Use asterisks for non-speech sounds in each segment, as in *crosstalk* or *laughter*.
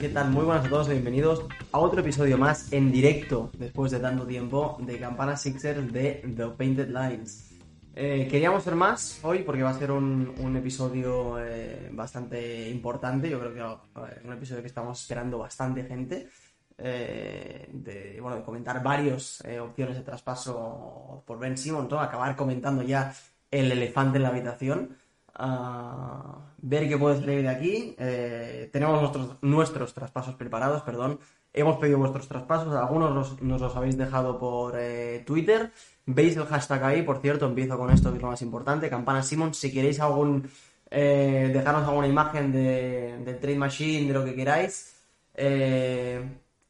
¿qué tal? Muy buenas a todos bienvenidos a otro episodio más en directo, después de tanto tiempo, de Campana Sixers de The Painted Lines. Eh, queríamos ser más hoy porque va a ser un, episodio eh, bastante importante, yo creo que es un episodio que estamos esperando bastante gente. eh, de, bueno, de comentar varias opciones de traspaso por Ben Simmons, ¿no? acabar comentando ya el elefante en la habitación. Ah, ver qué puede salir de aquí. Eh, tenemos nuestros, nuestros traspasos preparados, perdón. Hemos pedido vuestros traspasos, algunos nos los habéis dejado por eh, Twitter. Veis el hashtag ahí, por cierto, empiezo con esto que es lo más importante. Campana Simon, si queréis algún eh, dejarnos alguna imagen de, del Trade Machine, de lo que queráis, eh,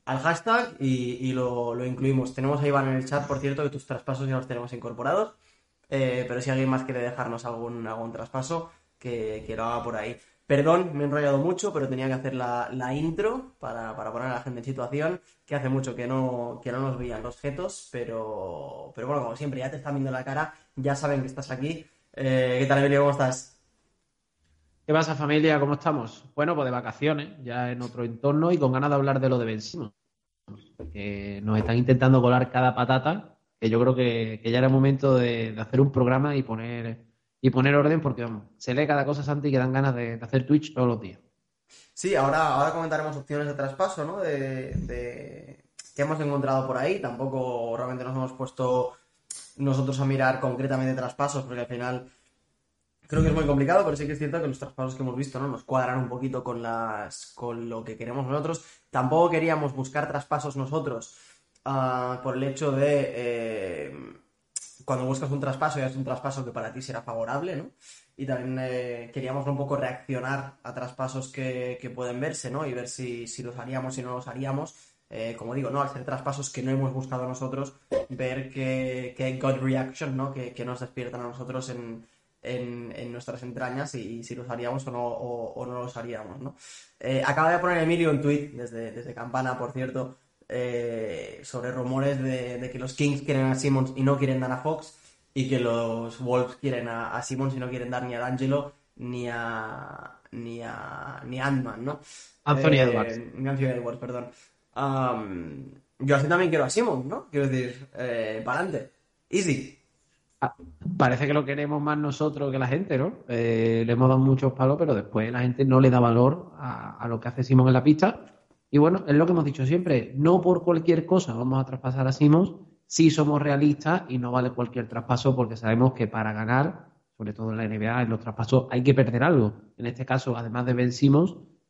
al hashtag y, y lo, lo incluimos. Tenemos a Iván en el chat, por cierto, que tus traspasos ya los tenemos incorporados. Eh, pero si alguien más quiere dejarnos algún, algún traspaso, que, que lo haga por ahí. Perdón, me he enrollado mucho, pero tenía que hacer la, la intro para, para poner a la gente en situación, que hace mucho que no, que no nos veían los jetos, pero, pero bueno, como siempre, ya te están viendo la cara, ya saben que estás aquí. Eh, ¿qué tal, Emilio? ¿Cómo estás? ¿Qué pasa familia? ¿Cómo estamos? Bueno, pues de vacaciones, ya en otro entorno y con ganas de hablar de lo de Ben Simmons, que nos están intentando colar cada patata, que yo creo que, que ya era momento de, de hacer un programa y poner y poner orden porque vamos, se lee cada cosa Santi que dan ganas de, hacer Twitch todos los días. Sí, ahora, ahora comentaremos opciones de traspaso, ¿no? De, de- que hemos encontrado por ahí. Tampoco realmente nos hemos puesto nosotros a mirar concretamente traspasos, porque al final creo que es muy complicado, pero sí que es cierto que los traspasos que hemos visto, ¿no? Nos cuadran un poquito con las, con lo que queremos nosotros. Tampoco queríamos buscar traspasos nosotros, ah, por el hecho de eh, cuando buscas un traspaso ya es un traspaso que para ti será favorable, ¿no? Y también eh, queríamos un poco reaccionar a traspasos que, que pueden verse, ¿no? Y ver si, si los haríamos, si no los haríamos. Eh, como digo, ¿no? Al ser traspasos que no hemos buscado nosotros, ver que, que hay gut reaction, ¿no? Que, que nos despiertan a nosotros en, en, en nuestras entrañas y, si los haríamos o no, o, o no los haríamos, ¿no? Eh, acaba de poner Emilio un tweet desde, desde Campana, por cierto, eh, sobre rumores de, de que los Kings quieren a Simmons y no quieren dar a Fox y que los Wolves quieren a, a Simmons y no quieren dar ni a D'Angelo ni a ni a ni a Ant-Man, ¿no? Anthony Eh, Edwards. Anthony Edwards, perdón. Yo así también quiero a Simmons, ¿no? Quiero decir, eh, para adelante. Easy. Ah, Parece que lo queremos más nosotros que la gente, ¿no? Eh, le hemos dado muchos palos, pero después la gente no le da valor a, a lo que hace Simon en la pista. Y bueno, es lo que hemos dicho siempre, no por cualquier cosa vamos a traspasar a Simons, si somos realistas y no vale cualquier traspaso porque sabemos que para ganar, sobre todo en la NBA, en los traspasos hay que perder algo. En este caso, además de Ben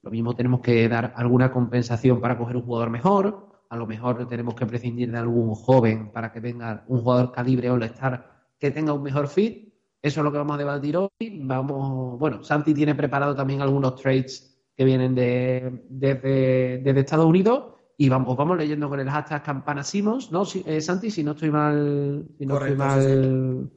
lo mismo tenemos que dar alguna compensación para coger un jugador mejor, a lo mejor tenemos que prescindir de algún joven para que venga un jugador calibre All-Star que tenga un mejor fit. Eso es lo que vamos a debatir hoy. Vamos, bueno, Santi tiene preparado también algunos trades que vienen de, desde, desde Estados Unidos y vamos, vamos leyendo con el hashtag Campana Simons, ¿no? Si- eh, Santi, si no estoy mal, si no Correcto, estoy mal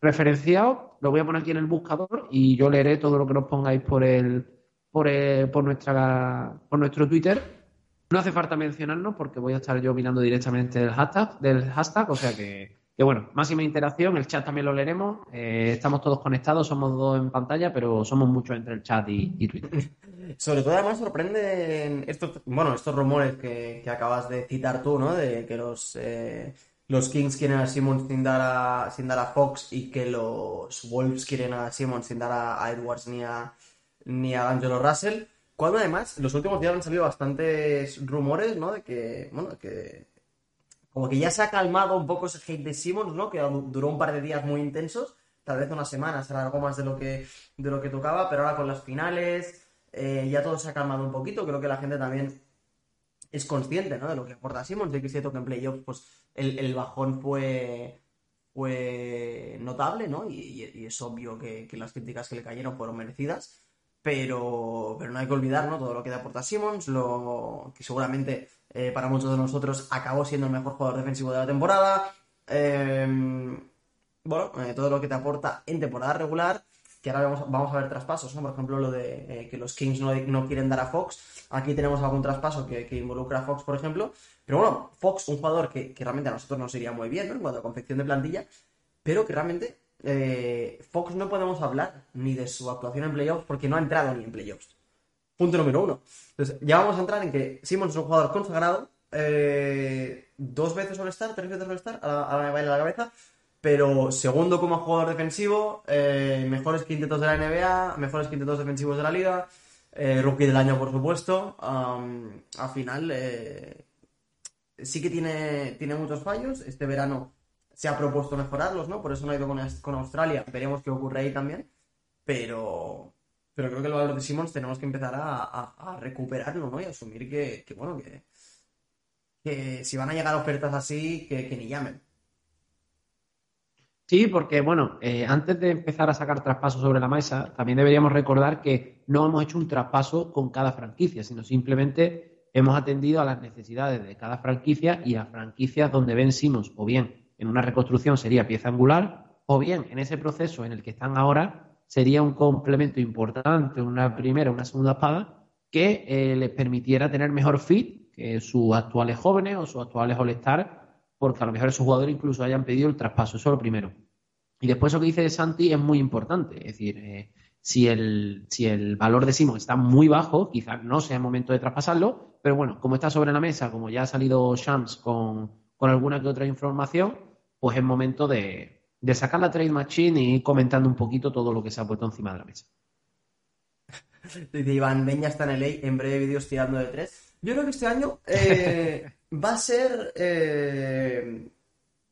referenciado, lo voy a poner aquí en el buscador y yo leeré todo lo que nos pongáis por el, por el- por nuestra, por nuestro Twitter. No hace falta mencionarnos porque voy a estar yo mirando directamente del hashtag, del hashtag, o sea que, que bueno, máxima interacción, el chat también lo leeremos, eh, estamos todos conectados, somos dos en pantalla, pero somos muchos entre el chat y, Twitter. *laughs* Sobre todo, además, sorprenden estos, bueno, estos rumores que, que acabas de citar tú, ¿no? De que los, eh, los Kings quieren a Simmons sin dar a, sin a Fox y que los Wolves quieren a Simmons sin dar a, a Edwards ni a, ni a Angelo Russell. Cuando además, los últimos días han salido bastantes rumores, ¿no? De que, bueno, que como que ya se ha calmado un poco ese hate de Simmons, ¿no? Que duró un par de días muy intensos, tal vez unas semanas, era algo más de lo que, de lo que tocaba, pero ahora con las finales eh, ya todo se ha calmado un poquito, creo que la gente también es consciente, ¿no? De lo que aporta Simmons, de que cierto que en playoffs, pues, el, el bajón fue, fue notable, ¿no? Y, es obvio que, las críticas que le cayeron fueron merecidas, pero, pero no hay que olvidar, ¿no? Todo lo que aporta Simmons, lo que seguramente eh, para muchos de nosotros acabó siendo el mejor jugador defensivo de la temporada. Eh, bueno, eh, todo lo que te aporta en temporada regular, que ahora vamos, vamos a ver traspasos, ¿no? Por ejemplo, lo de que los Kings no, no quieren dar a Fox. Aquí tenemos algún traspaso que, que involucra a Fox, por ejemplo. Pero bueno, Fox, un jugador que, que realmente a nosotros nos iría muy bien, ¿no? En cuanto a confección de plantilla, pero que realmente Fox no podemos hablar ni de su actuación en playoffs porque no ha entrado ni en playoffs. Punto número uno. Entonces, ya vamos a entrar en que Simmons es un jugador consagrado, eh, dos veces All-Star, tres veces All-Star, a la, a la cabeza, pero segundo como jugador defensivo, eh, mejores quintetos de la NBA, mejores quintetos defensivos de la liga, eh, rookie del año, por supuesto. al final, sí que tiene, tiene muchos fallos. Este verano se ha propuesto mejorarlos, ¿no? Por eso no ha ido con, Australia. Veremos qué ocurre ahí también. Pero, pero creo que el valor de Simmons tenemos que empezar a, recuperarlo, ¿no? Y asumir que, bueno, que, si van a llegar ofertas así, que, ni llamen. Sí, porque bueno, eh, antes de empezar a sacar traspasos sobre la mesa, también deberíamos recordar que no hemos hecho un traspaso con cada franquicia, sino simplemente hemos atendido a las necesidades de cada franquicia y a franquicias donde vencimos o bien en una reconstrucción sería pieza angular, o bien en ese proceso en el que están ahora sería un complemento importante, una primera, una segunda espada, que eh, les permitiera tener mejor fit que sus actuales jóvenes o sus actuales all-star, porque a lo mejor esos jugadores incluso hayan pedido el traspaso, eso es lo primero. Y después lo que dice Santi es muy importante, es decir, eh, si, el, si el valor de Simon está muy bajo, quizás no sea el momento de traspasarlo, pero bueno, como está sobre la mesa, como ya ha salido Shams con, con alguna que otra información, pues es momento de, sacar la trade machine y ir comentando un poquito todo lo que se ha puesto encima de la mesa. *laughs* Dice Iván, ya está en LA, en breve vídeos tirando de tres. Yo creo que este año *laughs* eh, va a ser, eh,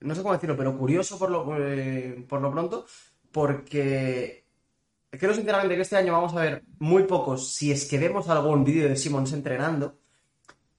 no sé cómo decirlo, pero curioso por lo, eh, por lo pronto, porque creo sinceramente que este año vamos a ver muy pocos, si es que vemos algún vídeo de Simmons entrenando,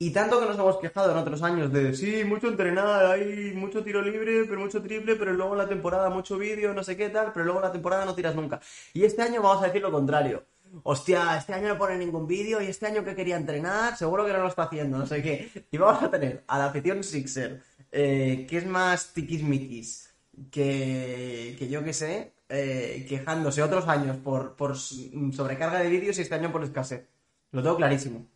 y tanto que nos hemos quejado en otros años de, sí, mucho entrenar, hay mucho tiro libre, pero mucho triple, pero luego en la temporada mucho vídeo, no sé qué tal, pero luego en la temporada no tiras nunca. Y este año vamos a decir lo contrario. Hostia, este año no pone ningún vídeo y este año que quería entrenar, seguro que no lo está haciendo, no sé qué. Y vamos a tener a la afición Sixer, eh, que es más tiquismiquis que, que yo que sé, eh, quejándose otros años por, por sobrecarga de vídeos y este año por escasez. Lo tengo clarísimo.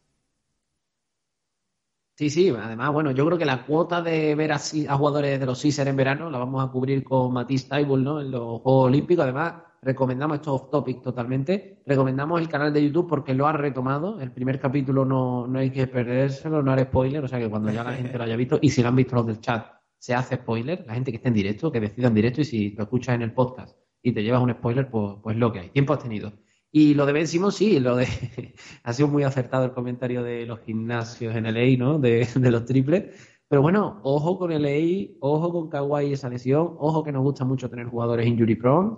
Sí, sí, además, bueno, yo creo que la cuota de ver a, jugadores de los Caesar en verano la vamos a cubrir con Matisse Taibul, ¿no? En los Juegos Olímpicos. Además, recomendamos esto off topic totalmente. Recomendamos el canal de YouTube porque lo ha retomado. El primer capítulo no, no hay que perdérselo, no haré spoiler, o sea que cuando ya la gente lo haya visto, y si lo han visto los del chat, se hace spoiler. La gente que esté en directo, que decida en directo, y si lo escuchas en el podcast y te llevas un spoiler, pues, pues lo que hay. Tiempo has tenido. Y lo de Ben sí, lo de *laughs* ha sido muy acertado el comentario de los gimnasios en LA, ¿no? De, los triples. Pero bueno, ojo con LA, ojo con Kawhi esa lesión, ojo que nos gusta mucho tener jugadores injury prone.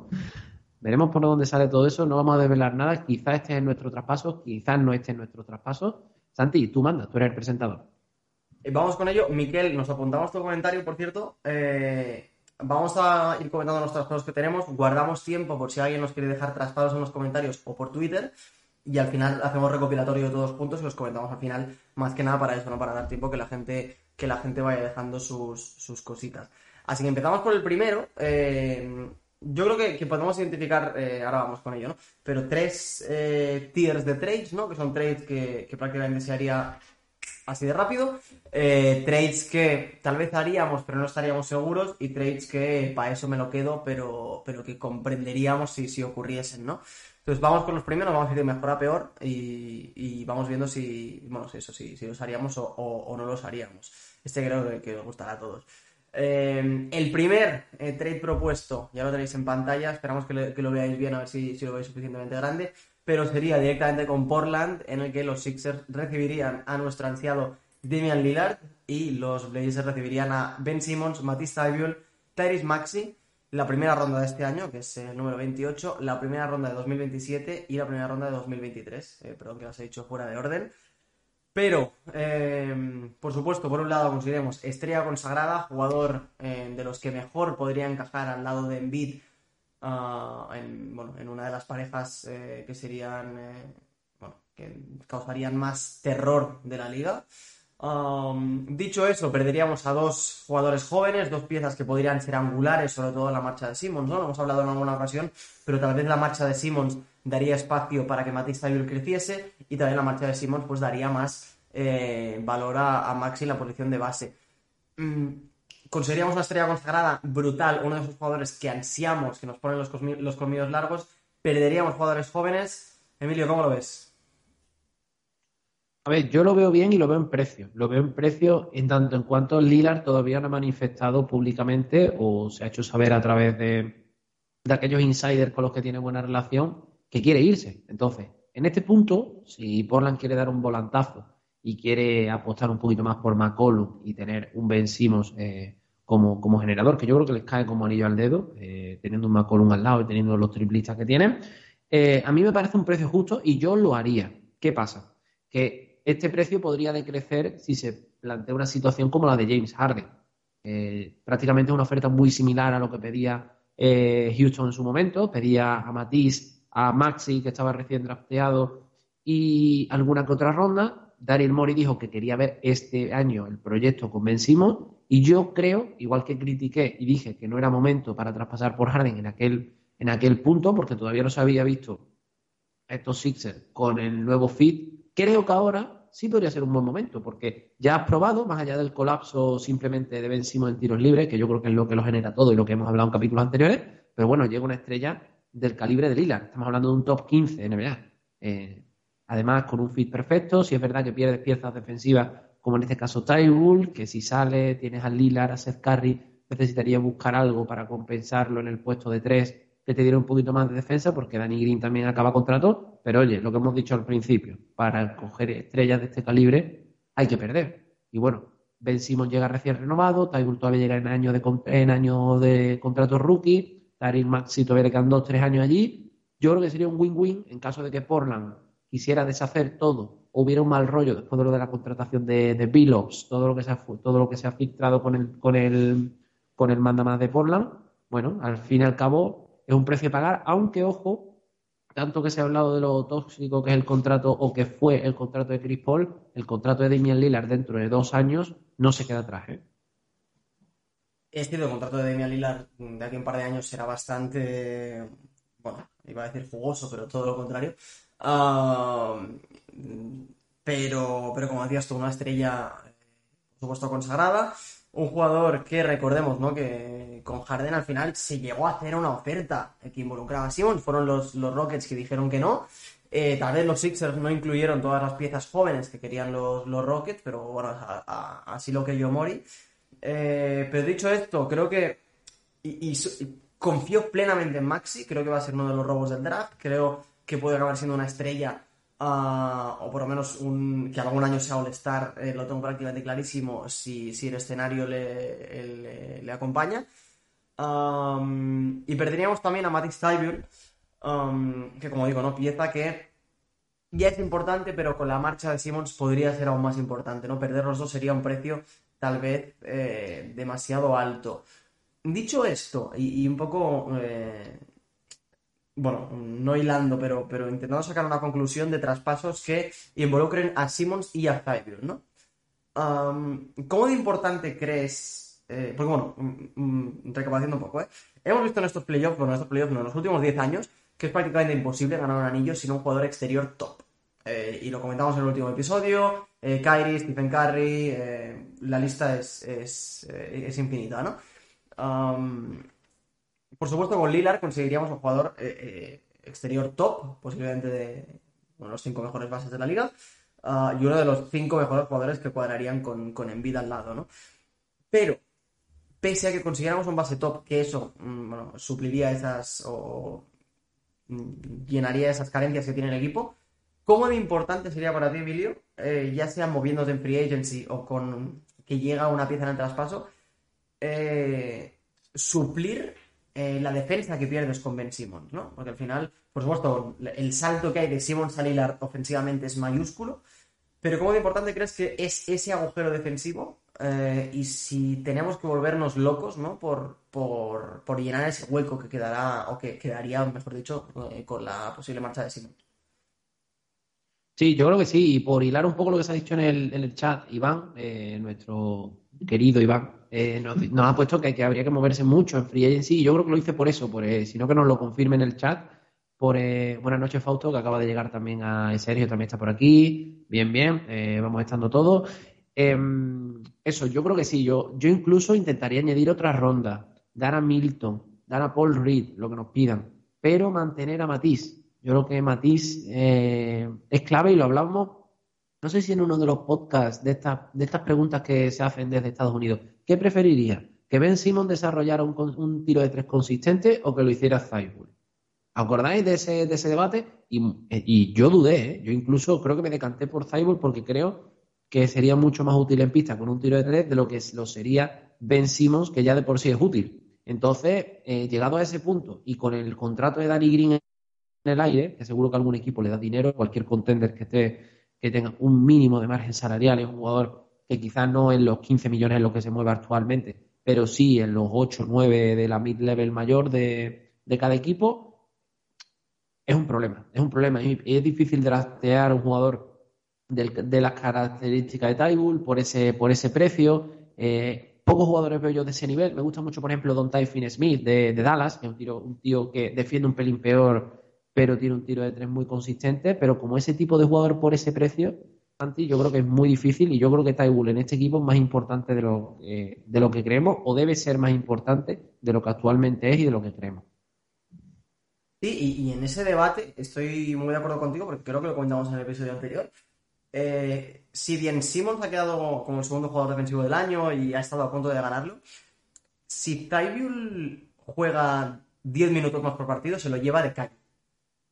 Veremos por dónde sale todo eso, no vamos a desvelar nada, quizás este es nuestro traspaso, quizás no este es nuestro traspaso. Santi, tú mandas, tú eres el presentador. Eh, vamos con ello. Miquel, nos apuntamos tu comentario, por cierto. Eh, Vamos a ir comentando los traspasos que tenemos, guardamos tiempo por si alguien nos quiere dejar traspasos en los comentarios o por Twitter y al final hacemos recopilatorio de todos puntos y los comentamos al final, más que nada para eso, ¿no? Para dar tiempo que la gente, que la gente vaya dejando sus, cositas. Así que empezamos por el primero. Eh, yo creo que, podemos identificar, eh, ahora vamos con ello, ¿no? Pero tres eh, tiers de trades, ¿no? Que son trades que, que prácticamente se haría así de rápido. Eh, trades que tal vez haríamos, pero no estaríamos seguros. Y trades que para eso me lo quedo, pero, pero que comprenderíamos si, si ocurriesen, ¿no? Entonces vamos con los primeros, vamos a ir de mejor a peor y, vamos viendo si, bueno, eso, si, si los haríamos o, no los haríamos. Este creo que, os gustará a todos. Eh, el primer eh, trade propuesto, ya lo tenéis en pantalla, esperamos que, lo veáis bien, a ver si, si lo veis suficientemente grande pero sería directamente con Portland, en el que los Sixers recibirían a nuestro ansiado Damian Lillard y los Blazers recibirían a Ben Simmons, Matisse Thybulle, Tyrese Maxi, la primera ronda de este año, que es el número 28, la primera ronda de 2027 y la primera ronda de 2023. Eh, perdón que las he dicho fuera de orden. Pero, eh, por supuesto, por un lado consideremos estrella consagrada, jugador eh, de los que mejor podría encajar al lado de Embiid Ah, en, bueno, en una de las parejas eh, que serían, eh, que causarían más terror de la liga. dicho eso, perderíamos a dos jugadores jóvenes, dos piezas que podrían ser angulares, sobre todo la marcha de Simmons, ¿no? Lo hemos hablado en alguna ocasión, pero tal vez la marcha de Simmons daría espacio para que Matisse Thybulle creciese y también la marcha de Simmons pues daría más eh, valor a, a Maxi en la posición de base. Mm, conseguiríamos una estrella consagrada brutal, uno de esos jugadores que ansiamos, que nos ponen los, los largos, perderíamos jugadores jóvenes. Emilio, ¿cómo lo ves? A ver, yo lo veo bien y lo veo en precio. Lo veo en precio en tanto en cuanto Lillard todavía no ha manifestado públicamente o se ha hecho saber a través de, de aquellos insiders con los que tiene buena relación que quiere irse. Entonces, en este punto, si Portland quiere dar un volantazo y quiere apostar un poquito más por McCollum y tener un Ben Simmons eh, como, como, generador, que yo creo que les cae como anillo al dedo, eh, teniendo un McCollum al lado y teniendo los triplistas que tienen, eh, a mí me parece un precio justo y yo lo haría. ¿Qué pasa? Que este precio podría decrecer si se plantea una situación como la de James Harden. Prácticamente una oferta muy similar a lo que pedía eh, Houston en su momento. Pedía a Matisse, a Maxi, que estaba recién drafteado, y alguna que otra ronda. Daryl Mori dijo que quería ver este año el proyecto con Ben Simmons. Y yo creo, igual que critiqué y dije que no era momento para traspasar por Harden en aquel, en aquel punto, porque todavía no se había visto estos Sixers con el nuevo fit creo que ahora sí podría ser un buen momento, porque ya has probado, más allá del colapso simplemente de Ben Simmons en tiros libres, que yo creo que es lo que lo genera todo y lo que hemos hablado en capítulos anteriores, pero bueno, llega una estrella del calibre de Lillard. Estamos hablando de un top 15 NBA. Eh, además, con un fit perfecto, si es verdad que pierdes piezas defensivas, como en este caso Tyrell, que si sale, tienes a Lillard, a Seth Curry, necesitaría buscar algo para compensarlo en el puesto de tres que te diera un poquito más de defensa, porque Danny Green también acaba contrato. Pero oye, lo que hemos dicho al principio, para coger estrellas de este calibre hay que perder. Y bueno, Ben Simon llega recién renovado, Tybull todavía llega en año de, en año de contrato rookie, Daryl Maxi todavía le quedan dos, tres años allí. Yo creo que sería un win-win en caso de que Portland quisiera deshacer todo, hubiera un mal rollo después de lo de la contratación de, de todo lo que se ha, todo lo que se ha filtrado con el, con el, con el mandamás de Portland. Bueno, al fin y al cabo, es un precio a pagar, aunque ojo, tanto que se ha hablado de lo tóxico que es el contrato o que fue el contrato de Chris Paul, el contrato de Damian Lillard dentro de dos años no se queda atrás. ¿eh? Es cierto, el contrato de Damian Lillard de aquí a un par de años será bastante, bueno, iba a decir jugoso, pero todo lo contrario. Pero, pero como decías tú, una estrella, por supuesto, consagrada un jugador que recordemos, ¿no? Que con Harden al final se llegó a hacer una oferta que involucraba a Simmons, fueron los, los Rockets que dijeron que no. Eh, tal vez los Sixers no incluyeron todas las piezas jóvenes que querían los, los Rockets, pero bueno, así lo que yo Mori. Eh, pero dicho esto, creo que. Y, confío plenamente en Maxi, creo que va a ser uno de los robos del draft, creo que puede acabar siendo una estrella Ah, o por lo menos un, que algún año sea All-Star, eh, lo tengo prácticamente clarísimo si, si el escenario le, le, acompaña. y perderíamos también a Matisse Tybure, que como digo, ¿no? Pieza que ya es importante, pero con la marcha de Simmons podría ser aún más importante, ¿no? Perder los dos sería un precio tal vez eh, demasiado alto. Dicho esto, y, un poco eh, bueno, no hilando, pero, pero intentando sacar una conclusión de traspasos que involucren a Simmons y a Thybulle, ¿no? ¿Cómo de importante crees? Eh, porque bueno, mm, mm, recapacitando un poco, ¿eh? Hemos visto en estos playoffs, bueno, en estos playoffs no, en los últimos 10 años, que es prácticamente imposible ganar un anillo sin un jugador exterior top. Eh, y lo comentamos en el último episodio, eh, Kyrie, Stephen Curry, eh, la lista es, es, es infinita, ¿no? Por supuesto, con Lillard conseguiríamos un jugador eh, eh, exterior top, posiblemente de uno de los cinco mejores bases de la liga, ah, y uno de los cinco mejores jugadores que cuadrarían con, con Envid al lado, ¿no? Pero, pese a que consiguiéramos un base top, que eso, mm, bueno, supliría esas o mm, llenaría esas carencias que tiene el equipo, ¿cómo de importante sería para ti, Emilio, eh, ya sea moviéndote en free agency o con que llega una pieza en el traspaso, suplir eh, la defensa que pierdes con Ben Simmons, ¿no? Porque al final, por supuesto, el salto que hay de Simmons a ofensivamente es mayúsculo, pero ¿cómo de importante crees que es ese agujero defensivo? Eh, y si tenemos que volvernos locos, ¿no? Por, por, llenar ese hueco que quedará, o que quedaría, mejor dicho, eh, con la posible marcha de Simmons. Sí, yo creo que sí. Y por hilar un poco lo que se ha dicho en el, en el chat, Iván, nuestro querido Iván, eh, nos, ha puesto que, habría que moverse mucho en Free Agency y yo creo que lo hice por eso, por, eh, sino que nos lo confirme en el chat. Por, eh, buenas noches, Fausto, que acaba de llegar también a Sergio, también está por aquí. Bien, bien, vamos estando todos. Em, eso, yo creo que sí. Yo, yo incluso intentaría añadir otra ronda, dar a Milton, dar a Paul Reed, lo que nos pidan, pero mantener a Matisse. Yo creo que Matisse es clave y lo hablamos no sé si en uno de los podcasts de estas, de estas preguntas que se hacen desde Estados Unidos, ¿qué preferiría? ¿Que Ben Simon desarrollara un, tiro de tres consistente o que lo hiciera Cyborg? ¿Acordáis de ese, de ese debate? Y, yo dudé, ¿eh? yo incluso creo que me decanté por Cyborg porque creo que sería mucho más útil en pista con un tiro de tres de lo que lo sería Ben Simmons, que ya de por sí es útil. Entonces, eh, llegado a ese punto y con el contrato de Danny Green en el aire, que seguro que algún equipo le da dinero, cualquier contender que esté que tenga un mínimo de margen salarial, es un jugador que quizás no en los 15 millones en los que se mueve actualmente, pero sí en los 8 o 9 de la mid-level mayor de, cada equipo, es un problema. Es un problema. Es difícil draftear un jugador de las características de Tybull por ese, por ese precio. Eh, pocos jugadores veo yo de ese nivel. Me gusta mucho, por ejemplo, Don Typhon Smith de, Dallas, que es un, tiro, un tío que defiende un pelín peor pero tiene un tiro de tres muy consistente. Pero como ese tipo de jugador por ese precio, yo creo que es muy difícil y yo creo que Tybull en este equipo es más importante de lo, eh, de lo que creemos o debe ser más importante de lo que actualmente es y de lo que creemos. Sí, y, en ese debate estoy muy de acuerdo contigo porque creo que lo comentamos en el episodio anterior. Eh, si bien Simmons ha quedado como el segundo jugador defensivo del año y ha estado a punto de ganarlo, si Tybull juega 10 minutos más por partido, se lo lleva de calle.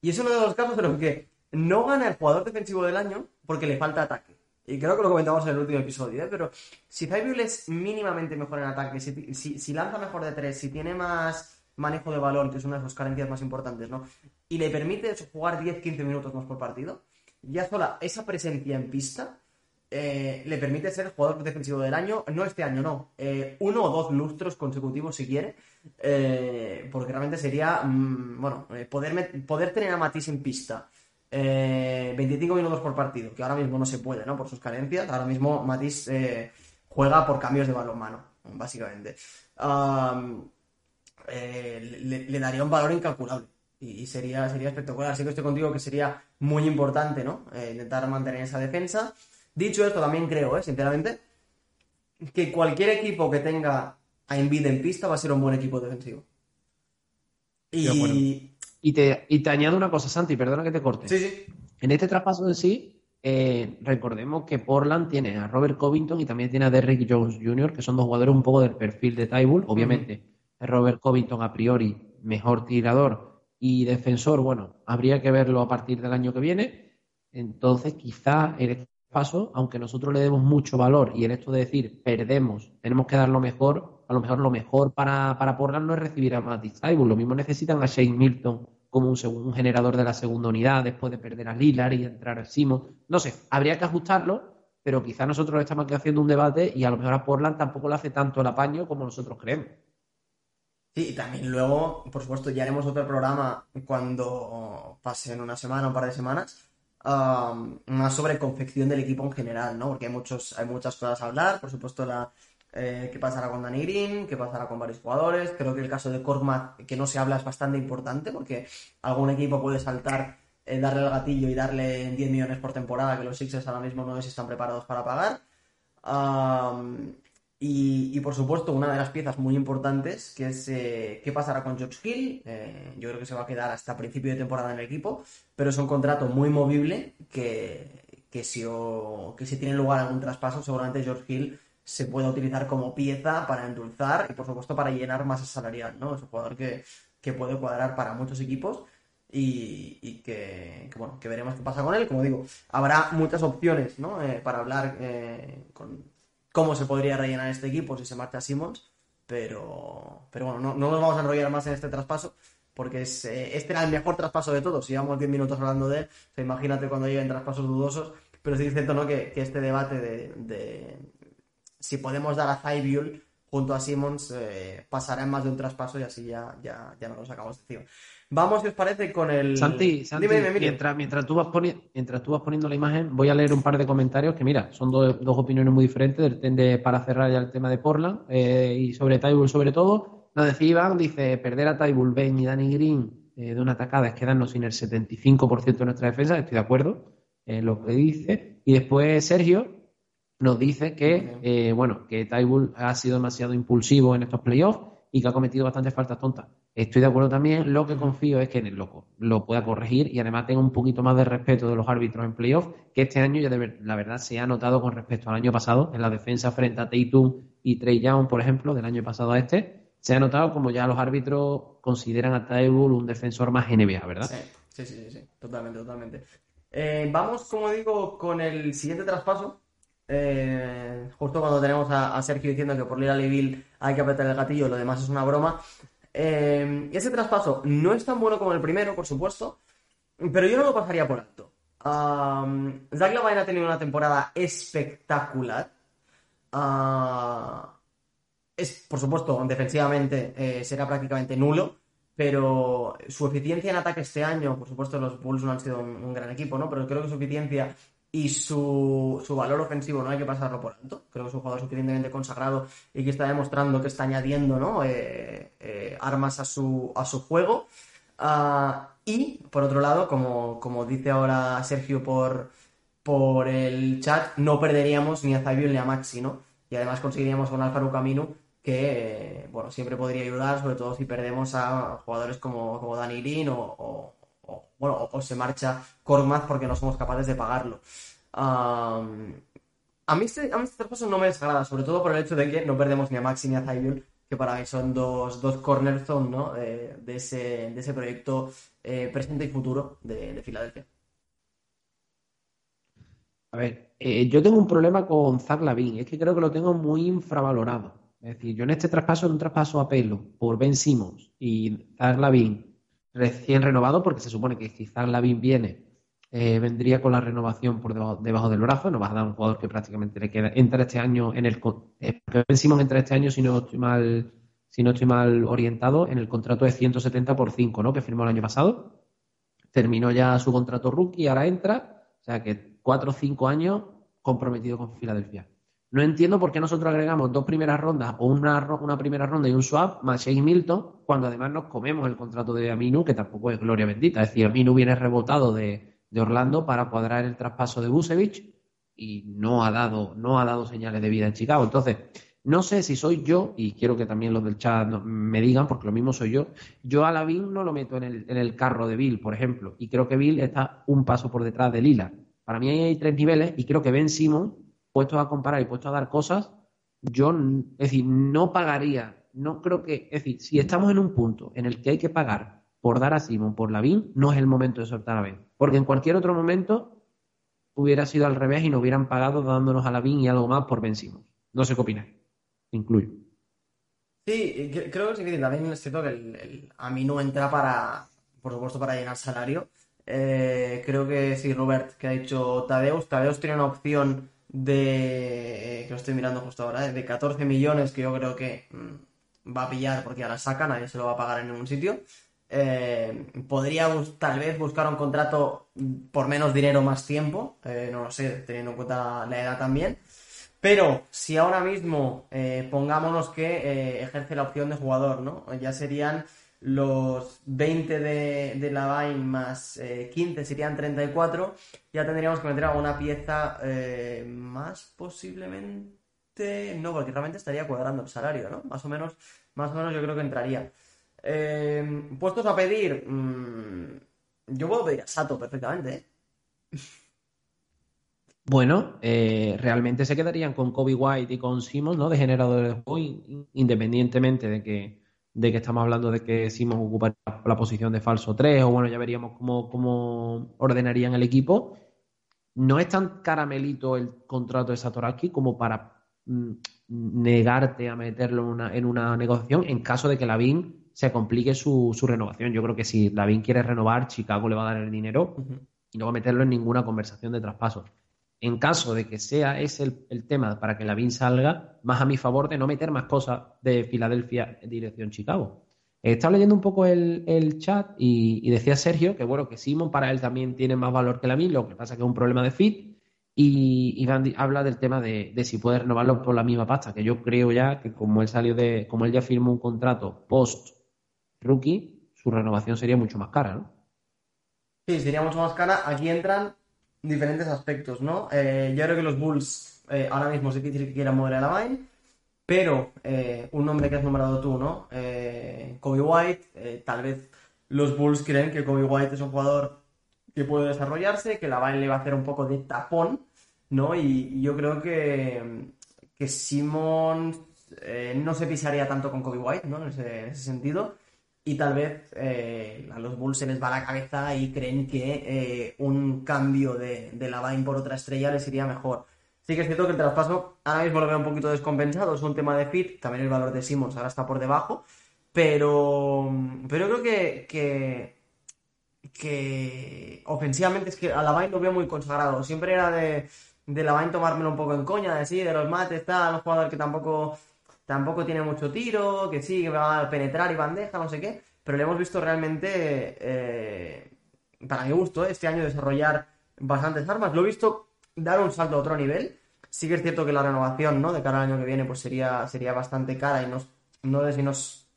Y es uno de los casos en los que no gana el jugador defensivo del año porque le falta ataque. Y creo que lo comentamos en el último episodio, ¿eh? pero si Zybull es mínimamente mejor en ataque, si, lanza mejor de tres, si tiene más manejo de balón, que es una de sus carencias más importantes, ¿no? Y le permite jugar 10-15 minutos más por partido, ya sola esa presencia en pista eh, le permite ser el jugador defensivo del año, no este año, no, eh, uno o dos lustros consecutivos si quiere, eh, porque realmente sería, mm, bueno, poder, poder tener a Matisse en pista 25 minutos por partido, que ahora mismo no se puede, ¿no? Por sus carencias, ahora mismo Matisse juega por cambios de balón mano, básicamente. le, daría un valor incalculable y, sería, sería espectacular. Así que estoy contigo que sería muy importante, ¿no? intentar mantener esa defensa. Dicho esto, también creo, ¿eh? sinceramente, que cualquier equipo que tenga a Embiid en pista va a ser un buen equipo defensivo. Y... y, te, y te añado una cosa, Santi, perdona que te corte. Sí, sí. En este traspaso en sí, eh, recordemos que Portland tiene a Robert Covington y también tiene a Derrick Jones Jr., que son dos jugadores un poco del perfil de Tybull. Obviamente, Robert Covington a priori mejor tirador y defensor, bueno, habría que verlo a partir del año que viene. Entonces, quizá el paso, aunque nosotros le demos mucho valor y el hecho de decir perdemos, tenemos que dar lo mejor, a lo mejor lo mejor para, para Portland no es recibir a Matisse Lo mismo necesitan a Shane Milton como un, un, generador de la segunda unidad después de perder a Lillard y entrar a Simon. No sé, habría que ajustarlo, pero quizá nosotros estamos haciendo un debate y a lo mejor a Portland tampoco le hace tanto el apaño como nosotros creemos. Sí, y también luego, por supuesto, ya haremos otro programa cuando pasen una semana, un par de semanas, más sobre confección del equipo en general, ¿no? Porque hay, muchos, hay muchas cosas a hablar, por supuesto, la, eh, qué pasará con Danny Green, qué pasará con varios jugadores. Creo que el caso de Korkmaz, que no se habla, es bastante importante porque algún equipo puede saltar, eh, darle el gatillo y darle 10 millones por temporada, que los Sixers ahora mismo no sé están preparados para pagar. Y, por supuesto, una de las piezas muy importantes, que es eh, qué pasará con George Hill. Eh, yo creo que se va a quedar hasta principio de temporada en el equipo, pero es un contrato muy movible que, si, que si tiene lugar algún traspaso, seguramente George Hill se pueda utilizar como pieza para endulzar y, por supuesto, para llenar masa salarial. ¿no? Es un jugador que, que puede cuadrar para muchos equipos. Y, que, bueno, que veremos qué pasa con él. Como digo, habrá muchas opciones ¿no? Eh, para hablar con, cómo se podría rellenar este equipo si se marcha Simmons, pero, pero bueno, no, nos vamos a enrollar más en este traspaso, porque es, eh, este era el mejor traspaso de todos, llevamos 10 minutos hablando de él, imagínate cuando lleguen traspasos dudosos, pero sí es cierto ¿no? que, este debate de, si podemos dar a Zybiul junto a Simmons eh, pasará en más de un traspaso y así ya, ya, ya nos lo sacamos encima. Vamos, si os parece, con el. Santi, Santi mientras, mientras, tú vas mientras tú vas poniendo la imagen, voy a leer un par de comentarios que, mira, son dos, opiniones muy diferentes de, para cerrar ya el tema de Portland eh, y sobre Tybull, sobre todo. Nos decía Iván, dice: perder a Tybull, Ben y Danny Green eh, de una atacada es quedarnos sin el 75% de nuestra defensa. Estoy de acuerdo en lo que dice. Y después Sergio nos dice que, eh, bueno, que Tybull ha sido demasiado impulsivo en estos playoffs y que ha cometido bastantes faltas tontas. Estoy de acuerdo también. Lo que confío es que en el loco lo pueda corregir y además tenga un poquito más de respeto de los árbitros en playoff, que este año ya de, la verdad se ha notado con respecto al año pasado en la defensa frente a Tatum y Trey Young, por ejemplo, del año pasado a este. Se ha notado como ya los árbitros consideran a Tybull un defensor más NBA, ¿verdad? Sí, sí, sí, sí, totalmente, totalmente. Eh, vamos, como digo, con el siguiente traspaso. Eh, justo cuando tenemos a, Sergio diciendo que por Lila Leville hay que apretar el gatillo, lo demás es una broma. Eh, ese traspaso no es tan bueno como el primero, por supuesto, pero yo no lo pasaría por alto. Um, Zach Lavine ha tenido una temporada espectacular. Ah, es, por supuesto, defensivamente eh, será prácticamente nulo, pero su eficiencia en ataque este año, por supuesto, los Bulls no han sido un, gran equipo, ¿no? Pero creo que su eficiencia y su, valor ofensivo no hay que pasarlo por alto. Creo que es un jugador suficientemente consagrado y que está demostrando que está añadiendo ¿no? Eh, eh, armas a su, a su juego. Ah, y, por otro lado, como, como dice ahora Sergio por, por el chat, no perderíamos ni a Zabiel ni a Maxi, ¿no? Y además conseguiríamos con Alfaro Camino que, bueno, siempre podría ayudar, sobre todo si perdemos a jugadores como, como Dani Green o o, bueno, o, se marcha Kormaz porque no somos capaces de pagarlo. a mí este, traspaso no me desagrada, sobre todo por el hecho de que no perdemos ni a Maxi ni a Zaybul, que para mí son dos, dos cornerstone ¿no? de, ese, de ese proyecto eh, presente y futuro de, Filadelfia. A ver, eh, yo tengo un problema con Zach Lavin, es que creo que lo tengo muy infravalorado. Es decir, yo en este traspaso, en un traspaso a pelo por Ben Simmons y Zach Lavin recién renovado, porque se supone que quizás Lavín viene, eh, vendría con la renovación por debajo, del brazo, nos va a dar un jugador que prácticamente le queda, entra este año en el eh, Simon entra este año si no estoy mal, si no estoy mal orientado, en el contrato de 170 por 5, ¿no? Que firmó el año pasado. Terminó ya su contrato rookie, ahora entra, o sea que cuatro o cinco años comprometido con Filadelfia. No entiendo por qué nosotros agregamos dos primeras rondas o una, una primera ronda y un swap más Shane Milton, cuando además nos comemos el contrato de Aminu, que tampoco es gloria bendita. Es decir, Aminu viene rebotado de, Orlando para cuadrar el traspaso de Busevich y no ha dado, no ha dado señales de vida en Chicago. Entonces, no sé si soy yo, y quiero que también los del chat me digan, porque lo mismo soy yo, yo a la Bill no lo meto en el, en el carro de Bill, por ejemplo, y creo que Bill está un paso por detrás de Lila. Para mí hay tres niveles y creo que Ben Simon puestos a comparar y puestos a dar cosas, yo, es decir, no pagaría, no creo que, es decir, si estamos en un punto en el que hay que pagar por dar a Simon, por la BIN, no es el momento de soltar a Ben. Porque en cualquier otro momento hubiera sido al revés y nos hubieran pagado dándonos a la BIN y algo más por Ben Simon. No sé qué opináis. Incluyo. Sí, creo que es difícil. También es cierto que el, a mí no entra para, por supuesto, para llenar salario. Eh, creo que sí, Robert, que ha dicho Tadeus. Tadeus tiene una opción de, que lo estoy mirando justo ahora, de 14 millones que yo creo que mm, va a pillar porque ya la saca, nadie se lo va a pagar en ningún sitio. Eh, podría tal vez buscar un contrato por menos dinero más tiempo, eh, no lo sé, teniendo en cuenta la edad también. Pero si ahora mismo eh, pongámonos que ejerce la opción de jugador, ¿no? Ya serían los 20 de, de Lavine más 15 eh, serían 34, ya tendríamos que meter alguna pieza eh, más posiblemente, no, porque realmente estaría cuadrando el salario, ¿no? Más o menos, más o menos yo creo que entraría. Eh, puestos a pedir, mm, yo puedo pedir a Sato perfectamente, Bueno, realmente se quedarían con Kobe White y con Simon, ¿no? De generadores de juego, independientemente de que de que estamos hablando de que Simon ocupa la posición de falso 3, o bueno, ya veríamos cómo, cómo ordenarían el equipo. No es tan caramelito el contrato de Satoraski como para mm, negarte a meterlo en una, en una, negociación en caso de que Lavín se complique su, su, renovación. Yo creo que si Lavín quiere renovar, Chicago le va a dar el dinero y no va a meterlo en ninguna conversación de traspaso en caso de que sea ese el, tema para que la BIN salga, más a mi favor de no meter más cosas de Filadelfia en dirección Chicago. Estaba leyendo un poco el, chat y, decía Sergio que bueno, que Simon para él también tiene más valor que la BIN, lo que pasa que es un problema de fit. Y Iván habla del tema de, si puede renovarlo por la misma pasta, que yo creo ya que como él salió de, como él ya firmó un contrato post rookie, su renovación sería mucho más cara, ¿no? Sí, sería mucho más cara. Aquí entran diferentes aspectos, ¿no? Eh, yo creo que los Bulls eh, ahora mismo sí que quieran mover a la Vine. Pero eh, un nombre que has nombrado tú, ¿no? Eh, Kobe White, tal vez los Bulls creen que Kobe White es un jugador que puede desarrollarse, que la Lavine le va a hacer un poco de tapón, ¿no? Y, yo creo que, que Simon no se pisaría tanto con Kobe White, ¿no? En ese, sentido. Y tal vez a los Bulls se les va la cabeza y creen que un cambio de, de Lavine por otra estrella les iría mejor. Sí que es cierto que el traspaso ahora mismo lo veo un poquito descompensado, es un tema de fit, también el valor de Simmons ahora está por debajo, pero, pero creo que, que, que ofensivamente es que a Lavine lo veo muy consagrado, siempre era de, de Lavine tomármelo un poco en coña, de sí, de los mates, tal, un jugador que tampoco, tampoco tiene mucho tiro, que sí, que va a penetrar y bandeja, no sé qué, pero le hemos visto realmente, eh, para mi gusto, este año desarrollar bastantes armas, lo he visto dar un salto a otro nivel. Sí que es cierto que la renovación, ¿no? De cara al año que viene, pues sería, sería bastante cara y nos, no sé si nos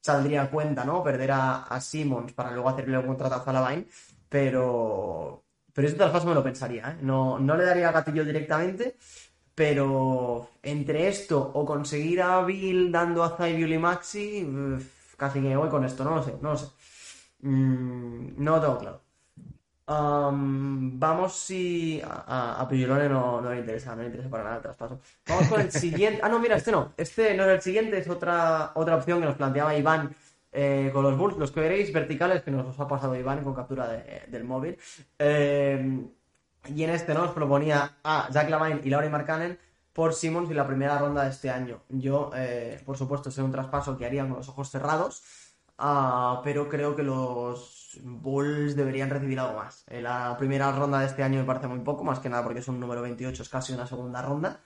saldría cuenta, ¿no? Perder a, a Simmons para luego hacerle un contrato a Lavine, pero, pero ese traspaso me lo pensaría, ¿eh? No, no le daría gatillo directamente, pero entre esto o conseguir a Bill dando a Zybiul y Maxi, casi que voy con esto, no lo sé, no lo sé. Mm, no lo tengo claro vamos si. A, a, no, no, le interesa, no le interesa para nada el traspaso. Vamos con el *laughs* siguiente. Ah, no, mira, este no. Este no es el siguiente, es otra, otra opción que nos planteaba Iván eh, con los Bulls. Los que veréis verticales que nos ha pasado Iván con captura del móvil. Eh, y en este nos proponía a Jack Lavine y Laurie Markkanen por Simmons y la primera ronda de este año. Yo, eh, por supuesto, sé un traspaso que harían con los ojos cerrados. Ah, pero creo que los Bulls deberían recibir algo más. En la primera ronda de este año me parece muy poco, más que nada porque es un número 28, es casi una segunda ronda.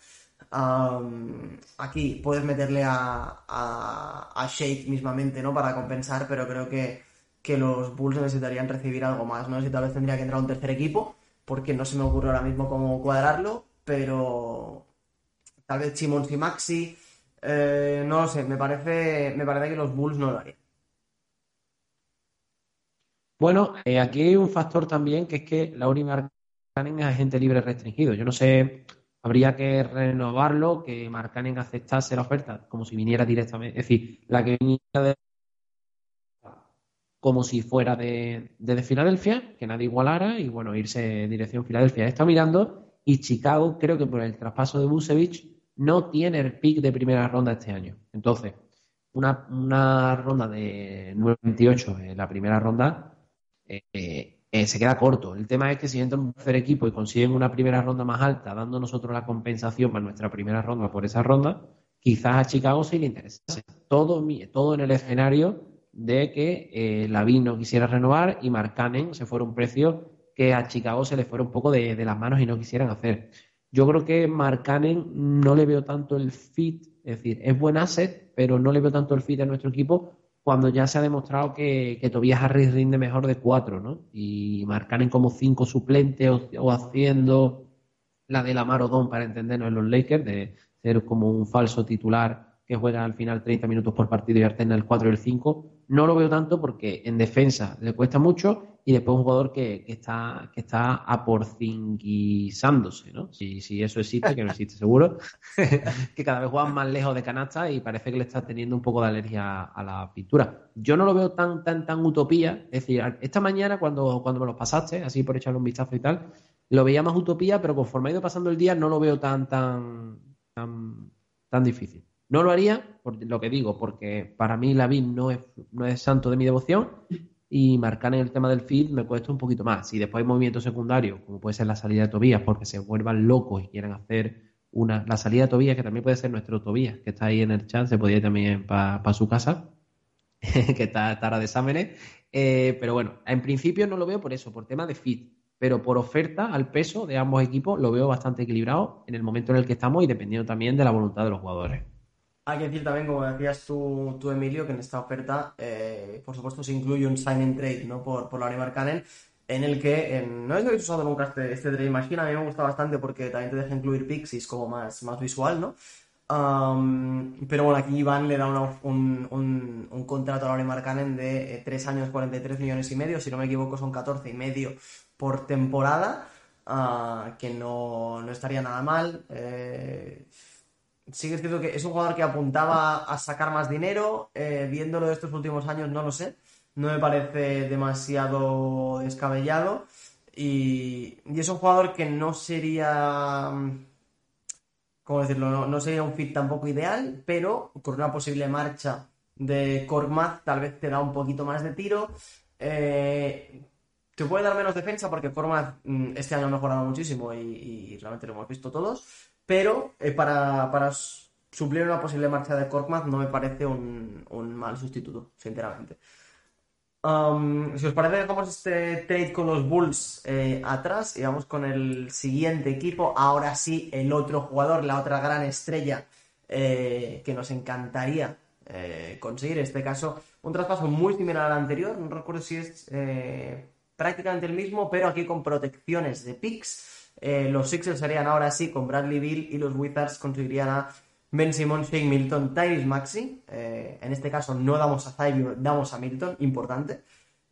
aquí puedes meterle a, a, Shake mismamente, ¿no? Para compensar, pero creo que, que los Bulls necesitarían recibir algo más. No si tal vez tendría que entrar un tercer equipo, porque no se me ocurre ahora mismo cómo cuadrarlo, pero tal vez Simons y Maxi, eh, no lo sé, me parece, me parece que los Bulls no lo harían. Bueno, eh, aquí hay un factor también que es que la Marcanen es agente libre restringido. Yo no sé, habría que renovarlo, que Marcanen aceptase la oferta como si viniera directamente, es decir, la que viniera de como si fuera de, de, Filadelfia, que nadie igualara, y bueno, irse en dirección Filadelfia. Está mirando y Chicago, creo que por el traspaso de Busevich, no tiene el pick de primera ronda este año. Entonces, una, una ronda de 98 en la primera ronda eh, eh, se queda corto. El tema es que si entran un tercer equipo y consiguen una primera ronda más alta, dando nosotros la compensación para nuestra primera ronda por esa ronda, quizás a Chicago sí le interesa. Todo, todo en el escenario de que eh, Lavín no quisiera renovar y Marcanen se fuera un precio que a Chicago se le fuera un poco de, las manos y no quisieran hacer. Yo creo que Marcanen no le veo tanto el fit, es decir, es buen asset, pero no le veo tanto el fit a nuestro equipo cuando ya se ha demostrado que, Tobias Harris rinde mejor de cuatro, ¿no? Y en como cinco suplentes o, haciendo la de la Marodón para entendernos en los Lakers, de ser como un falso titular que juega al final 30 minutos por partido y alterna el 4 y el 5. No lo veo tanto porque en defensa le cuesta mucho y después un jugador que, está, que está ¿no? Si, eso existe, que no existe seguro, *laughs* que cada vez juegan más lejos de canasta y parece que le está teniendo un poco de alergia a la pintura. Yo no lo veo tan, tan, tan utopía, es decir, esta mañana cuando, cuando me lo pasaste, así por echarle un vistazo y tal, lo veía más utopía, pero conforme ha ido pasando el día no lo veo tan, tan, tan, tan difícil. No lo haría, por lo que digo, porque para mí la no es, no es santo de mi devoción y marcar en el tema del feed me cuesta un poquito más. Si después hay movimientos secundarios, como puede ser la salida de Tobías, porque se vuelvan locos y quieran hacer una, la salida de Tobías, que también puede ser nuestro Tobías, que está ahí en el chat, se podía ir también para su casa, *laughs* que está, está de exámenes. Eh, pero bueno, en principio no lo veo por eso, por tema de feed. Pero por oferta al peso de ambos equipos lo veo bastante equilibrado en el momento en el que estamos y dependiendo también de la voluntad de los jugadores. Hay que decir también, como decías tú, tú Emilio, que en esta oferta, eh, por supuesto, se incluye un sign and trade ¿no? por, por Laurie Markkanen, en el que no es que habéis usado nunca este, este trade machine, a mí me gusta bastante porque también te deja incluir pixies como más, más visual, ¿no? pero bueno, aquí Iván le da un, un, un, contrato a Laurie Markkanen de 3 eh, años, 43 millones y medio, si no me equivoco son 14 y medio por temporada, ah, que no, no, estaría nada mal. Eh, es cierto que es un jugador que apuntaba a sacar más dinero. eh, viéndolo de estos últimos años, no lo sé. No me parece demasiado descabellado. Y, y es un jugador que no sería. mm, ¿Cómo decirlo? No, sería un fit tampoco ideal, pero con una posible marcha de Korkmaz tal vez te da un poquito más de tiro. Eh, te puede dar menos defensa porque Korkmaz mm, este año ha mejorado muchísimo y realmente lo hemos visto todos. Pero eh, para, suplir una posible marcha de Korkmaz no me parece un, mal sustituto, sinceramente. Si os parece, dejamos este trade con los Bulls eh, atrás y vamos con el siguiente equipo. Ahora sí, el otro jugador, la otra gran estrella eh, que nos encantaría conseguir. En este caso, un traspaso muy similar al anterior. No recuerdo si es prácticamente el mismo, pero aquí con protecciones de picks. Eh, los Sixers serían ahora sí con Bradley Bill y los Wizards conseguirían a Ben Simmons, Shake Milton, Tyrese Maxi. Eh, en este caso no damos a Zyber, damos a Milton, importante.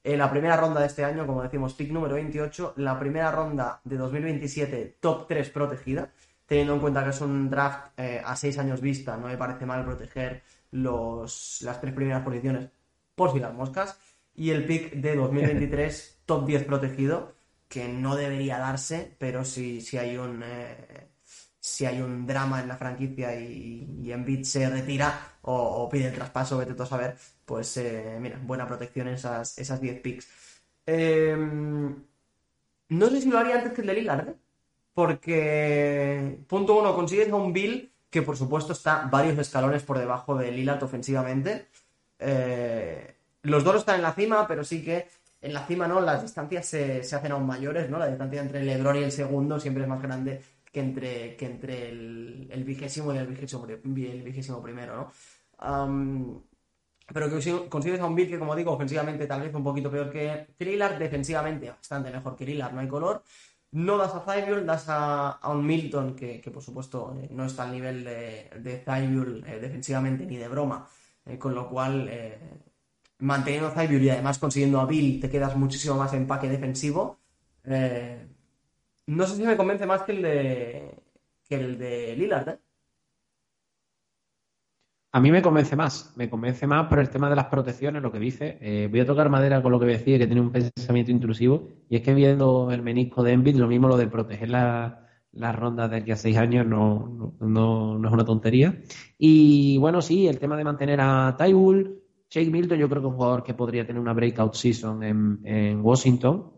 Eh, la primera ronda de este año, como decimos, pick número 28. La primera ronda de 2027, top 3 protegida. Teniendo en cuenta que es un draft a 6 años vista, no me parece mal proteger los, las tres primeras posiciones por si las moscas. Y el pick de 2023, top 10 protegido, que no debería darse, pero si, si hay un. eh, si hay un drama en la franquicia y, y Embiid se retira o, pide el traspaso, vete tú a saber, pues eh, mira, buena protección esas, esas 10 picks. Eh, no sé si lo haría antes que el de Lillard, ¿eh? porque, punto uno, consigues a un Bill que por supuesto está varios escalones por debajo de Lillard ofensivamente. Eh, los dos están en la cima, pero sí que en la cima no, las distancias se, se hacen aún mayores, ¿no? La distancia entre el LeBron y el segundo siempre es más grande que entre, que entre el, vigésimo y el vigésimo, el vigésimo primero, ¿no? Pero que consi- consigues a un Bill que, como digo, ofensivamente tal vez un poquito peor que Lillard, defensivamente bastante mejor que Lillard, no hay color. No das a Thybulle, das a, a un Milton que, que, por supuesto eh, no está al nivel de, de eh, defensivamente ni de broma, eh, con lo cual manteniendo a Thybulle y además consiguiendo a Bill te quedas muchísimo más empaque defensivo. Eh, no sé si me convence más que el de que el de Lillard, ¿eh? A mí me convence más, me convence más por el tema de las protecciones, lo que dice. Eh, voy a tocar madera con lo que decía, que tiene un pensamiento intrusivo. Y es que viendo el menisco de Embiid, lo mismo lo de proteger la- las rondas de aquí a seis años no, no, no- no es una tontería. Y bueno, sí, el tema de mantener a Tybull, Shake Milton, yo creo que es un jugador que podría tener una breakout season en, Washington.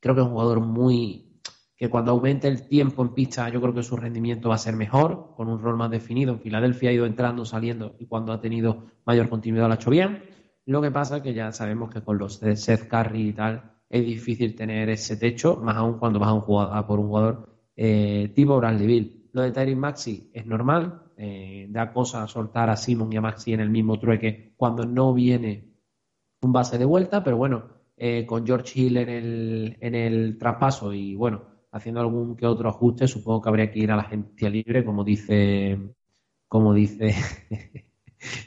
Creo que es un jugador muy que cuando aumente el tiempo en pista, yo creo que su rendimiento va a ser mejor, con un rol más definido. En Filadelfia ha ido entrando, saliendo, y cuando ha tenido mayor continuidad lo ha hecho bien. Lo que pasa es que ya sabemos que con los de Seth Curry y tal, es difícil tener ese techo, más aún cuando vas a, un jugador, por un jugador eh, tipo Bradley Bill. Lo de Tyrese Maxi es normal, eh, da cosa soltar a Simon y a Maxi en el mismo trueque cuando no viene un base de vuelta, pero bueno, eh, con George Hill en el, en el traspaso y bueno, haciendo algún que otro ajuste, supongo que habría que ir a la agencia libre, como dice, como dice, *laughs*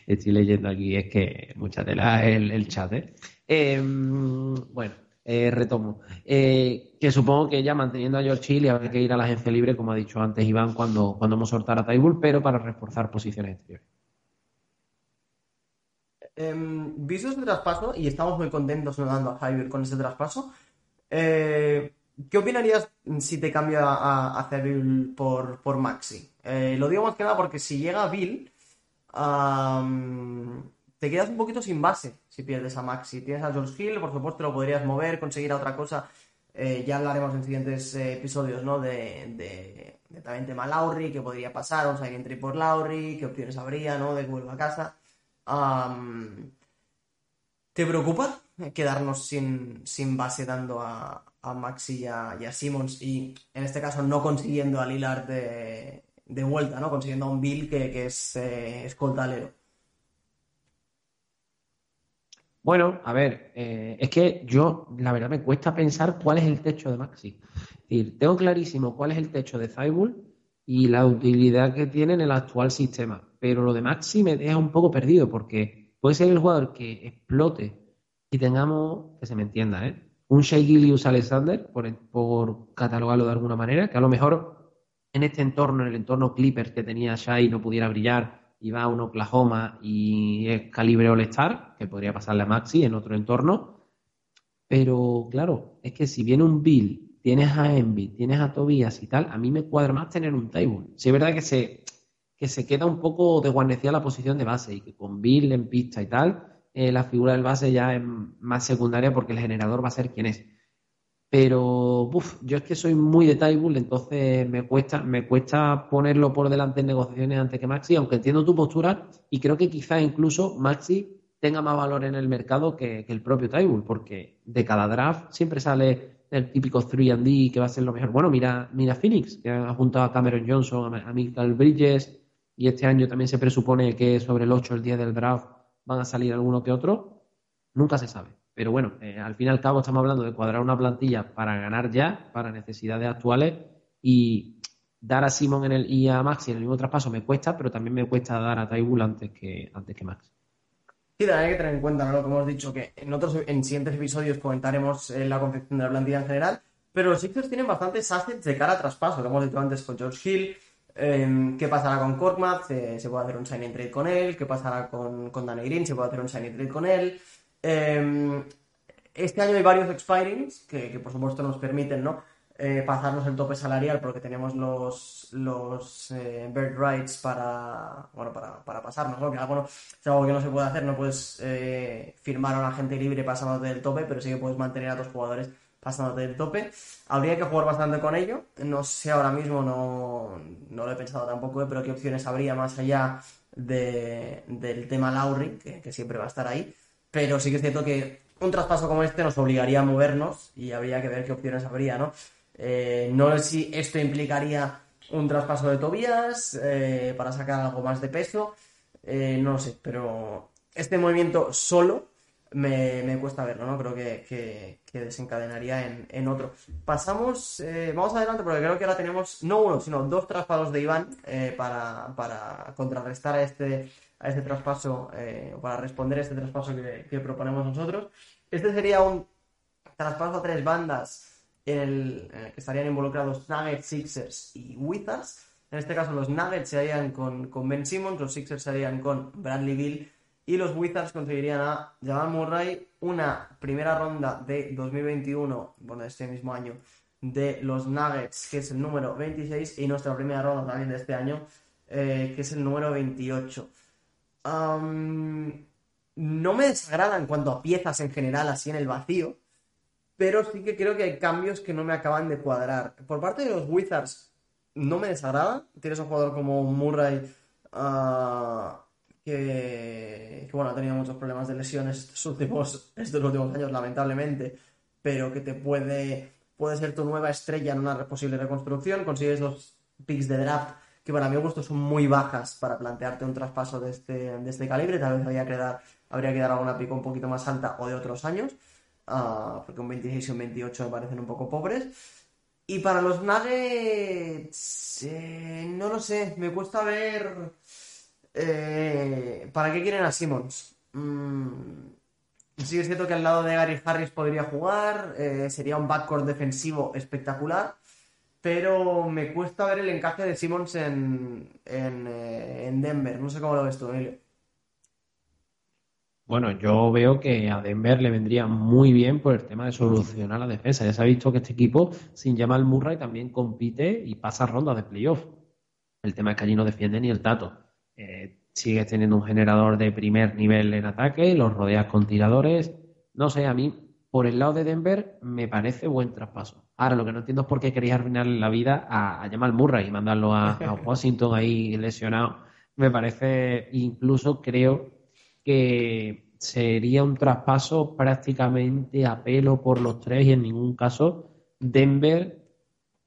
estoy leyendo aquí, es que mucha tela el, el chat, ¿eh? Eh, bueno, eh, retomo. Eh, que supongo que ya manteniendo a George Hill habrá que ir a la agencia libre, como ha dicho antes Iván, cuando, cuando hemos soltado a Tybull, pero para reforzar posiciones exteriores. Em, visto este traspaso, y estamos muy contentos dando a Javier con este traspaso, eh, ¿qué opinarías si te cambia a, a Bill por, por Maxi? Lo digo más que nada porque si llega Bill, te quedas un poquito sin base si pierdes a Maxi. Tienes a George Hill, por supuesto lo podrías mover, conseguir a otra cosa. Eh, ya hablaremos en siguientes eh, episodios, ¿no? De, de, de también tema Lowry, qué podría pasar, o sea, que entre por Lowry, qué opciones habría, ¿no? De que vuelva a casa. ¿te preocupa quedarnos sin, sin base dando a, a Maxi y a, a Simmons y en este caso no consiguiendo a Lillard de, de vuelta, ¿no? Consiguiendo a un Bill que, que es eh, escoltalero. Bueno, a ver, eh, es que yo, la verdad, me cuesta pensar cuál es el techo de Maxi. Es decir, tengo clarísimo cuál es el techo de Cybull y la utilidad que tiene en el actual sistema. Pero lo de Maxi me deja un poco perdido porque puede ser el jugador que explote y tengamos, que se me entienda, ¿eh? un Shea Gilius Alexander, por, por catalogarlo de alguna manera, que a lo mejor en este entorno, en el entorno Clippers que tenía Shai, no pudiera brillar y va a un Oklahoma y es calibre All-Star, que podría pasarle a Maxi en otro entorno. Pero claro, es que si viene un Bill, tienes a Envy, tienes a Tobias y tal, a mí me cuadra más tener un table. Si es verdad que se, que se queda un poco desguarnecida la posición de base y que con Bill en pista y tal, eh, la figura del base ya es más secundaria porque el generador va a ser quien es. Pero uf, yo es que soy muy de Tybull, entonces me cuesta, me cuesta ponerlo por delante en negociaciones antes que Maxi, aunque entiendo tu postura y creo que quizás incluso Maxi tenga más valor en el mercado que, el propio Tybull, porque de cada draft siempre sale el típico 3D que va a ser lo mejor. Bueno, mira, mira Phoenix, que ha juntado a Cameron Johnson, a, Michael Bridges, y este año también se presupone que sobre el 8, el día del draft, van a salir alguno que otro. Nunca se sabe. Pero bueno, eh, al fin y al cabo estamos hablando de cuadrar una plantilla para ganar ya, para necesidades actuales y dar a Simon en el, y a Maxi en el mismo traspaso me cuesta, pero también me cuesta dar a Taibul antes que, antes que. Sí, también hay que tener en cuenta lo que hemos dicho, que en otros en siguientes episodios comentaremos eh, la confección de la plantilla en general, pero los Sixers tienen bastantes assets de cara a traspaso, lo hemos dicho antes con George Hill, em, ¿Qué pasará con Korkmaz? se puede hacer un signing trade con él. ¿Qué pasará con, con Danny Green? Se puede hacer un signing trade con él. Em, este año hay varios expirings que, por supuesto nos permiten ¿no? Eh, pasarnos el tope salarial porque tenemos los, los eh, bird rights para, bueno, para, para pasarnos, ¿no? que algo es algo que no se puede hacer, no puedes eh, firmar a un agente libre pasándote del tope, pero sí que puedes mantener a tus jugadores pasándote del tope. Habría que jugar bastante con ello, no sé ahora mismo, no, no lo he pensado tampoco, pero qué opciones habría más allá de, del tema Lowry, que siempre va a estar ahí. Pero sí que es cierto que un traspaso como este nos obligaría a movernos y habría que ver qué opciones habría, ¿no? Eh, no sé si esto implicaría un traspaso de Tobías eh, para sacar algo más de peso, eh, no lo sé, pero este movimiento solo me, cuesta verlo, ¿no? Creo que, desencadenaría en, otro. Pasamos, vamos adelante porque creo que ahora tenemos no uno, sino dos traspasos de Iván para, para contrarrestar a este a este traspaso, eh, para responder a este traspaso que, proponemos nosotros. Este sería un traspaso a tres bandas en el, que estarían involucrados Nuggets, Sixers y Wizards. En este caso los Nuggets se harían con, con Ben Simmons, los Sixers se harían con Bradley Bill y los Wizards conseguirían a Jamal Murray una primera ronda de 2021, bueno, de este mismo año, de los Nuggets, que es el número 26, y nuestra primera ronda también de este año, eh, que es el número 28 no me desagrada en cuanto a piezas en general, así en el vacío, pero sí que creo que hay cambios que no me acaban de cuadrar. Por parte de los Wizards, no me desagrada. Tienes un jugador como Murray, ah, que, bueno, ha tenido muchos problemas de lesiones estos últimos, estos últimos años, lamentablemente, pero que te puede, puede ser tu nueva estrella en una posible reconstrucción. Consigues los picks de draft que para mi gusto son muy bajas para plantearte un traspaso de este, de este calibre. Tal vez habría que, dar, habría que dar alguna pico un poquito más alta o de otros años, uh, porque un 26 y un 28 me parecen un poco pobres. Y para los Nuggets, eh, no lo sé, me cuesta ver eh, para qué quieren a Simmons. Mm, sí es cierto que al lado de Gary Harris podría jugar, eh, sería un backcourt defensivo espectacular pero me cuesta ver el encaje de Simmons en, eh, en, Denver. No sé cómo lo ves tú, Emilio. Bueno, yo veo que a Denver le vendría muy bien por el tema de solucionar la defensa. Ya se ha visto que este equipo, sin Jamal Murray, también compite y pasa rondas de playoff. El tema es que allí no defiende ni el tato. Eh, sigues teniendo un generador de primer nivel en ataque, los rodeas con tiradores. No sé, a mí, por el lado de Denver, me parece buen traspaso. Ahora, lo que no entiendo es por qué queréis arruinar la vida a, a Jamal Murray y mandarlo a, *laughs* Washington ahí lesionado. Me parece, incluso creo que sería un traspaso prácticamente a pelo por los tres y en ningún caso Denver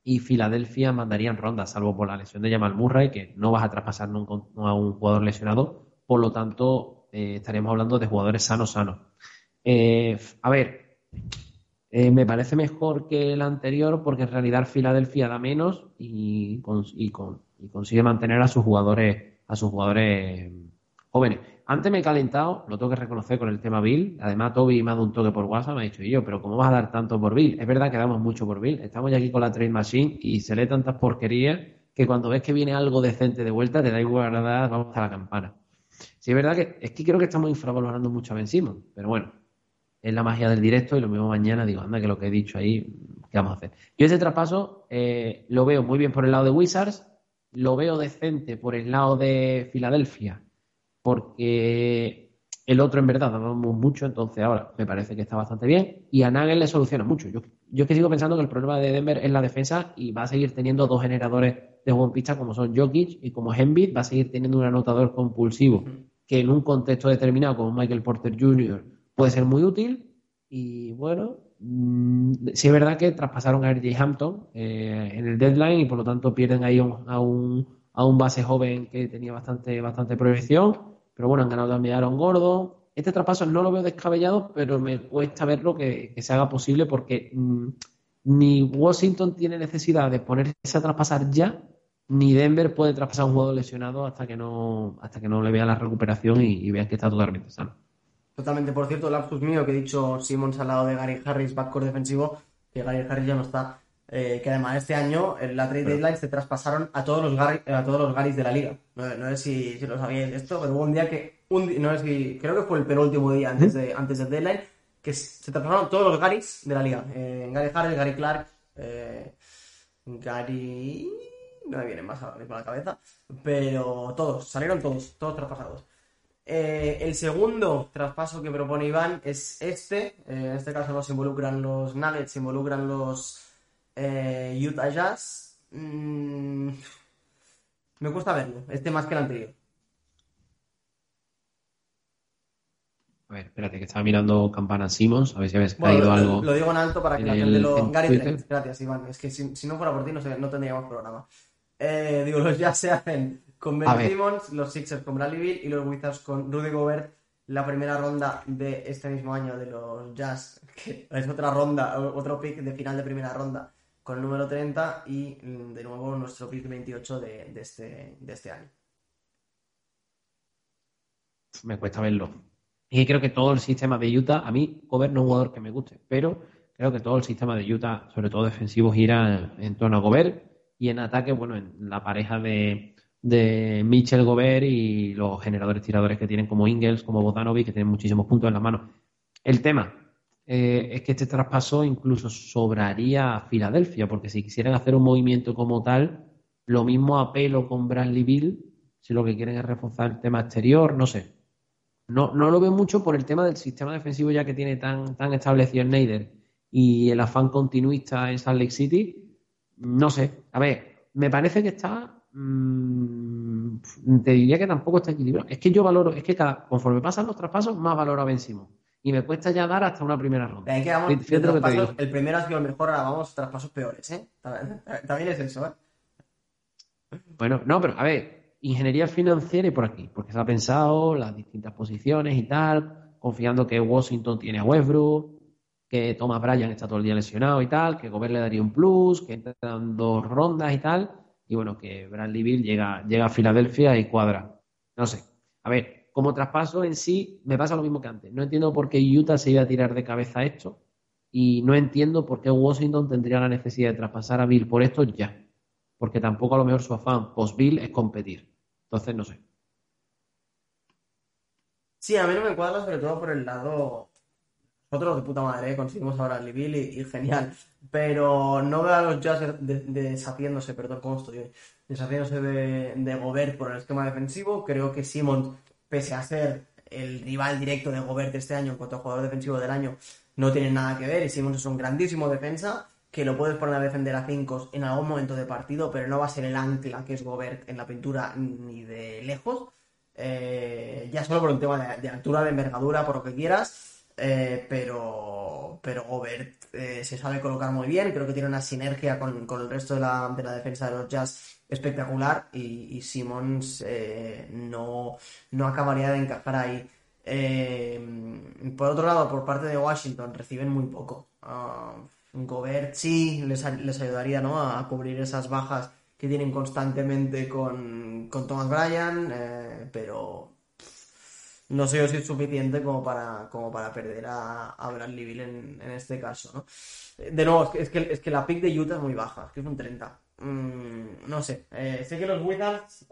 y Filadelfia mandarían rondas, salvo por la lesión de Jamal Murray, que no vas a traspasar nunca a un jugador lesionado. Por lo tanto, eh, estaríamos hablando de jugadores sanos, sanos. Eh, a ver, eh, me parece mejor que el anterior porque en realidad Filadelfia da menos y, consigue mantener a sus jugadores a sus jugadores jóvenes. Antes me he calentado, lo tengo que reconocer con el tema Bill. Además, Toby me ha dado un toque por WhatsApp, me ha dicho, yo, pero ¿cómo vas a dar tanto por Bill? Es verdad que damos mucho por Bill. Estamos ya aquí con la Trade Machine y se lee tantas porquerías que cuando ves que viene algo decente de vuelta, te da igual, vamos a la campana. Sí, es verdad que es que creo que estamos infravalorando mucho a Ben Simon, pero bueno, es la magia del directo y lo mismo mañana digo, anda, que lo que he dicho ahí, ¿qué vamos a hacer? Yo ese traspaso eh, lo veo muy bien por el lado de Wizards, lo veo decente por el lado de Filadelfia, porque el otro en verdad dábamos mucho, entonces ahora me parece que está bastante bien y a Nagel le soluciona mucho. Yo, yo que sigo pensando que el problema de Denver es la defensa y va a seguir teniendo dos generadores de juego en pista como son Jokic y como Embiid, va a seguir teniendo un anotador compulsivo que en un contexto determinado como Michael Porter Jr. puede ser muy útil. Y bueno, mmm, sí es verdad que traspasaron a RJ Hampton eh, en el deadline y por lo tanto pierden ahí a, un, a un base joven que tenía bastante, bastante proyección. Pero bueno, han ganado también a Aaron Gordo. Este traspaso no lo veo descabellado, pero me cuesta verlo que, que se haga posible porque mmm, ni Washington tiene necesidad de ponerse a traspasar ya, ni Denver puede traspasar un jugador lesionado hasta que no hasta que no le vea la recuperación y, y vean que está totalmente sano. Totalmente, por cierto, el lapsus mío que he dicho Simmons al lado de Gary Harris, backcourt defensivo, que Gary Harris ya no está. Eh, que además este año en la trade Pero- deadline se traspasaron a todos los Gary, a todos los Garys de la liga. No, no sé si, si lo sabíais esto, pero hubo un día que un no sé si creo que fue el penúltimo día antes de antes del deadline que se traspasaron todos los Garys de la liga. Eh, Gary Harris, Gary Clark, eh, Gary no me vienen más a la cabeza, pero todos salieron todos, todos traspasados. Eh, el segundo traspaso que propone Iván es este. Eh, en este caso no se involucran los Nuggets, se involucran los eh, Utah Jazz. Mm, me cuesta verlo, este más que el anterior. A ver, espérate, que estaba mirando Campana Simmons, a ver si habéis Bueno, caído lo, algo. lo digo en alto para que la gente lo. Gary. Trent, gracias Iván. Es que si, si no fuera por ti no, sé- no tendríamos programa. Eh, digo, los Jazz se hacen con Ben. Simmons, los Sixers con Bradley Beal y los Wizards con Rudy Gobert. La primera ronda de este mismo año de los Jazz, que es otra ronda, otro pick de final de primera ronda con el número 30 y mm, de nuevo nuestro pick 28 de, de este, de este año. me cuesta verlo. Y creo que todo el sistema de Utah, a mí, Gobert no es un jugador que me guste, pero creo que todo el sistema de Utah, sobre todo defensivo, gira en torno a Gobert y en ataque, bueno, en la pareja de, de Mitchell Gobert y los generadores tiradores que tienen como Ingles, como Bogdanovic, que tienen muchísimos puntos en las manos. El tema eh, es que este traspaso incluso sobraría a Filadelfia, porque si quisieran hacer un movimiento como tal, lo mismo a pelo con Bradley Bill, si lo que quieren es reforzar el tema exterior, no sé. No, no lo veo mucho por el tema del sistema defensivo ya que tiene tan, tan establecido el y el afán continuista en Salt Lake City. No sé. A ver, me parece que está. Mm, te diría que tampoco está equilibrado. Es que yo valoro, es que cada, conforme pasan los traspasos, más valoro a Ben Simmons. Y me cuesta ya dar hasta una primera ronda. Ahí quedamos de Fíjate lo que te traspasos, digo. el primero ha sido el mejor, ahora vamos traspasos peores, ¿eh? También, *laughs* también es eso, ¿eh? Bueno, no, pero a ver, ingeniería financiera y por aquí, porque se ha pensado las distintas posiciones y tal, confiando que Washington tiene a Westbrook, que Thomas Bryan está todo el día lesionado y tal, que Gobert le daría un plus, que entran dos rondas y tal, y bueno, que Bradley Bill llega, llega a Filadelfia y cuadra. No sé. A ver, como traspaso en sí, me pasa lo mismo que antes. No entiendo por qué Utah se iba a tirar de cabeza esto, y no entiendo por qué Washington tendría la necesidad de traspasar a Bill por esto ya porque tampoco a lo mejor su afán post-Bill es competir. Entonces, no sé. Sí, a mí no me cuadra sobre todo por el lado. Nosotros de puta madre, ¿eh? conseguimos ahora el Bill y, genial. Pero no veo a los Jazz de- de- deshaciéndose, perdón, ¿cómo estoy? Deshaciéndose de, de Gobert por el esquema defensivo. Creo que Simmons, pese a ser el rival directo de Gobert este año en cuanto a jugador defensivo del año, no tiene nada que ver. Y Simmons es un grandísimo defensa que lo puedes poner a defender a cinco en algún momento de partido, pero no va a ser el ancla que es Gobert en la pintura ni de lejos. Eh, ya solo por un tema de altura, de envergadura, por lo que quieras. Eh, pero, pero Gobert eh, se sabe colocar muy bien. Creo que tiene una sinergia con, con el resto de la, de la defensa de los Jazz espectacular. Y, y Simmons eh, no, no acabaría de encajar ahí. Por otro lado, por parte de Washington, reciben muy poco. Ah, Gobert sí les, les ayudaría ¿no? a, cubrir esas bajas que tienen constantemente con, con Thomas Bryan, pero no sé si es suficiente como para, como para perder a, a Bradley en, en este caso, ¿no? Eh, De nuevo, es que, es que, la pick de Utah es muy baja, es que es un 30. mm, no sé. Eh, sé que los Wizards,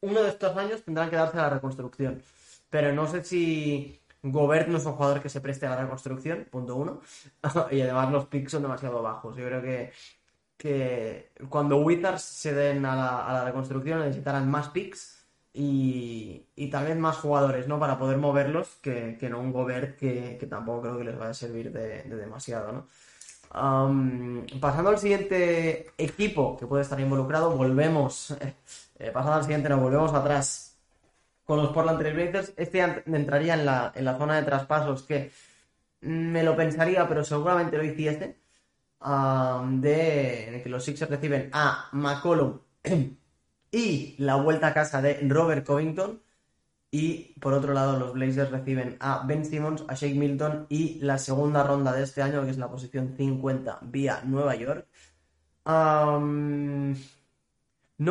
uno de estos años tendrán que darse a la reconstrucción. Pero no sé si Gobert no es un jugador que se preste a la reconstrucción, punto uno. *laughs* y además los picks son demasiado bajos. Yo creo que, que cuando Wizards se den a la, reconstrucción necesitarán más picks y, tal vez más jugadores, ¿no? Para poder moverlos que, no un Gobert que, tampoco creo que les vaya a servir de, demasiado, ¿no? pasando al siguiente equipo que puede estar involucrado, volvemos. *laughs* Eh, pasando al siguiente, nos volvemos atrás con los Portland Trail Blazers. Este entraría en la, en la zona de traspasos que me lo pensaría, pero seguramente lo hiciese. de, que los Sixers reciben a McCollum *clears throat* y la vuelta a casa de Robert Covington. Y por otro lado, los Blazers reciben a Ben Simmons, a Shake Milton y la segunda ronda de este año, que es la posición 50 vía Nueva York. no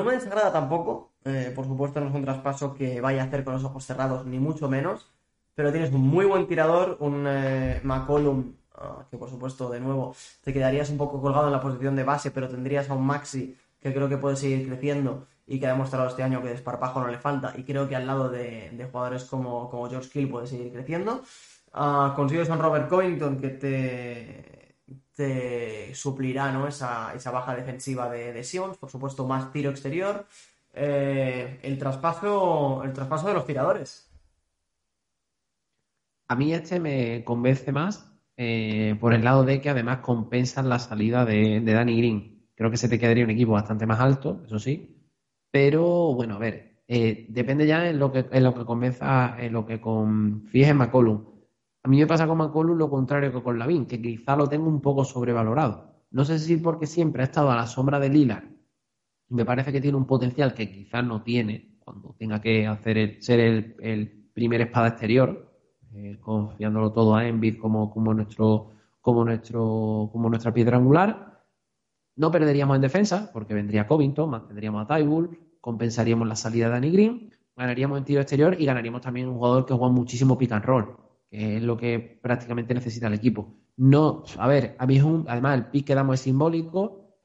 me desagrada tampoco eh, por supuesto, no es un traspaso que vaya a hacer con los ojos cerrados, ni mucho menos. Pero tienes un muy buen tirador, un eh, McCollum, ah, que por supuesto, de nuevo, te quedarías un poco colgado en la posición de base, pero tendrías a un Maxi que creo que puede seguir creciendo y que ha demostrado este año que desparpajo no le falta. Y creo que al lado de, jugadores como, como, George Hill puede seguir creciendo. Uh, consigues a Robert Covington que te, suplirá ¿no? esa, esa baja defensiva de, de Simmons, por supuesto, más tiro exterior. Eh, el traspaso el traspaso de los tiradores. A mí este me convence más eh, por el lado de que además compensan la salida de, Danny Green. Creo que se te quedaría un equipo bastante más alto, eso sí. Pero bueno, a ver, eh, depende ya en lo que, en lo que convenza, en lo que confíes en McCollum. A mí me pasa con McCollum lo contrario que con Lavin, que quizá lo tengo un poco sobrevalorado. No sé si porque siempre ha estado a la sombra de Lillard me parece que tiene un potencial que quizás no tiene cuando tenga que hacer el, ser el, primer espada exterior, eh, confiándolo todo a Envid como, como, nuestro, como, nuestro, como nuestra piedra angular. No perderíamos en defensa, porque vendría Covington, mantendríamos a Tybull, compensaríamos la salida de Danny Green, ganaríamos en tiro exterior y ganaríamos también un jugador que juega muchísimo pick and roll, que es lo que prácticamente necesita el equipo. No, a ver, a mí es un, además el pick que damos es simbólico,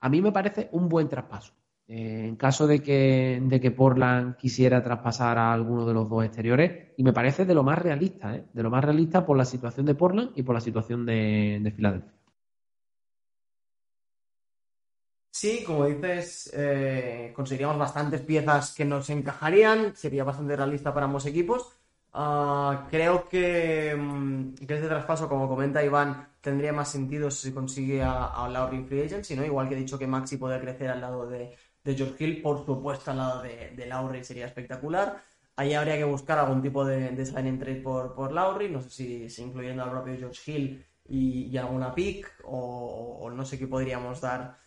a mí me parece un buen traspaso. Eh, en caso de que, de que Portland quisiera traspasar a alguno de los dos exteriores, y me parece de lo más realista, ¿eh? de lo más realista por la situación de Portland y por la situación de, Filadelfia. Sí, como dices, eh, conseguiríamos bastantes piezas que nos encajarían, sería bastante realista para ambos equipos. Ah, creo que, mm, que, este traspaso, como comenta Iván, tendría más sentido si consigue a, a Lowry Free Agent, sino igual que he dicho que Maxi puede crecer al lado de, George Hill, por supuesto al lado de, de Lowry sería espectacular. Ahí habría que buscar algún tipo de, de sign trade por, por Lowry, no sé si, incluyendo al propio George Hill y, alguna pick, o, no sé qué podríamos dar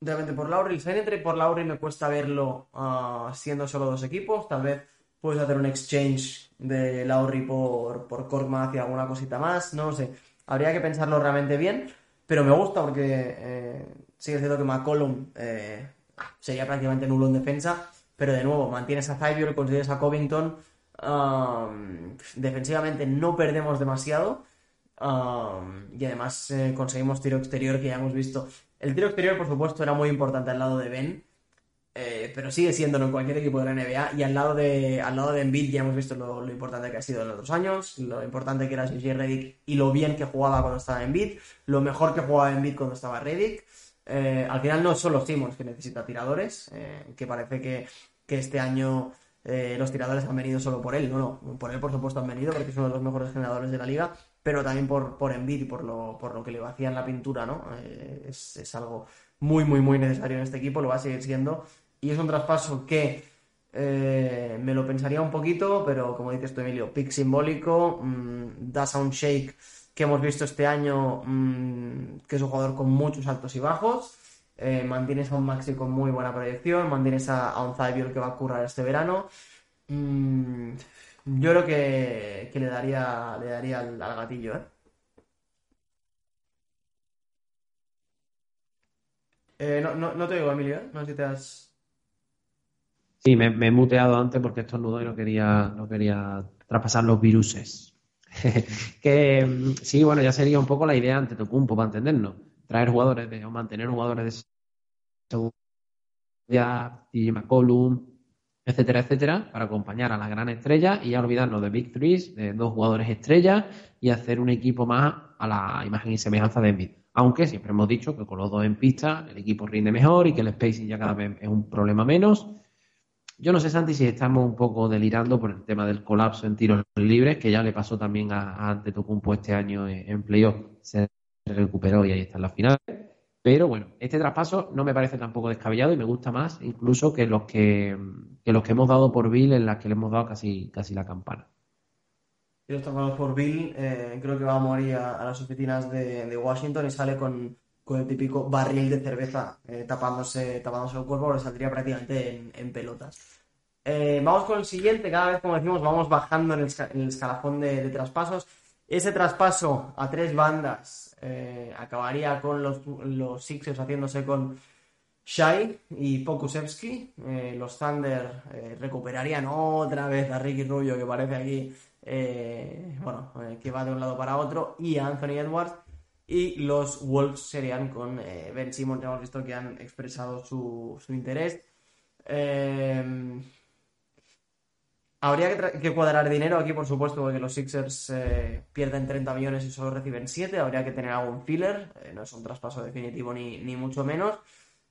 realmente por Lowry. El sign and trade por Lowry me cuesta verlo uh, siendo solo dos equipos, tal vez puedes hacer un exchange de Lowry por, por Korkmaz y alguna cosita más, no sé. Habría que pensarlo realmente bien, pero me gusta porque eh, sigue siendo que McCollum eh, sería prácticamente nulo en defensa, pero de nuevo, mantienes a Zybior, consigues a Covington, defensivamente no perdemos demasiado y además eh, conseguimos tiro exterior que ya hemos visto. El tiro exterior, por supuesto, era muy importante al lado de Ben, eh, pero sigue siendo en cualquier equipo de la NBA. Y al lado de, al lado de Embiid ya hemos visto lo, importante que ha sido en los otros años, lo importante que era JJ Redick y lo bien que jugaba cuando estaba Embiid, lo mejor que jugaba Embiid cuando estaba Redick. Eh, al final no son los que necesita tiradores, eh, que parece que, este año los tiradores han venido solo por él. No, no, por él por supuesto han venido porque es uno de los mejores generadores de la liga, pero también por, por Embiid y por lo, por lo que le hacía en la pintura, ¿no? es, es algo muy, muy, muy necesario en este equipo, lo va a seguir siendo y es un traspaso que eh, me lo pensaría un poquito, pero como dices tú, Emilio, pick simbólico, mm, das a un shake que hemos visto este año, mm, que es un jugador con muchos altos y bajos. Eh, mantienes a un Maxi con muy buena proyección, mantienes a, un Zybior que va a currar este verano. Mm, yo creo que, le daría, le daría al, gatillo, ¿eh? ¿eh? no, no, no te digo, Emilio, no sé si te has... Sí, me, he muteado antes porque esto nudo y no quería, no quería traspasar los viruses. *laughs* que sí, bueno, ya sería un poco la idea ante tu cumpo para entendernos. Traer jugadores de, o mantener jugadores seguridad, TJ McCollum, etcétera, etcétera, para acompañar a la gran estrella y ya olvidarnos de Big Threes, de dos jugadores estrellas y hacer un equipo más a la imagen y semejanza de Embiid. Aunque siempre hemos dicho que con los dos en pista el equipo rinde mejor y que el spacing ya cada vez es un problema menos. Yo no sé, Santi, si estamos un poco delirando por el tema del colapso en tiros libres, que ya le pasó también a, a Antetokounmpo este año en playoff. Se recuperó y ahí está en la final. Pero bueno, este traspaso no me parece tampoco descabellado y me gusta más incluso que los que, los que hemos dado por Bill en las que le hemos dado casi, casi la campana. Y los traspasos por Bill, eh, creo que va a morir a, las oficinas de, Washington y sale con, el típico barril de cerveza eh, tapándose, tapándose el cuerpo, le saldría prácticamente en, pelotas. Eh, vamos con el siguiente, cada vez como decimos vamos bajando en el, escalafón de traspasos. Ese traspaso a tres bandas eh, acabaría con los, los Sixers haciéndose con Shai y Pokusevski. Eh, los Thunder eh, recuperarían otra vez a Ricky Rubio, que parece aquí, bueno, que va de un lado para otro, y a Anthony Edwards. Y los Wolves serían con Ben Simmons, ya hemos visto que han expresado su, su interés. Habría que, cuadrar dinero aquí, por supuesto, porque los Sixers eh, pierden 30 millones y solo reciben 7. Habría que tener algún filler. Eh, no es un traspaso definitivo ni, mucho menos.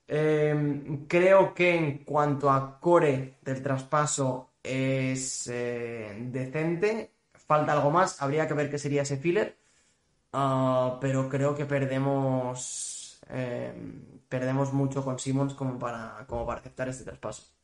Eh, creo que en cuanto a core del traspaso es decente. Falta algo más. Habría que ver qué sería ese filler. Ah, pero creo que perdemos perdemos mucho con Simmons como para, como para aceptar este traspaso.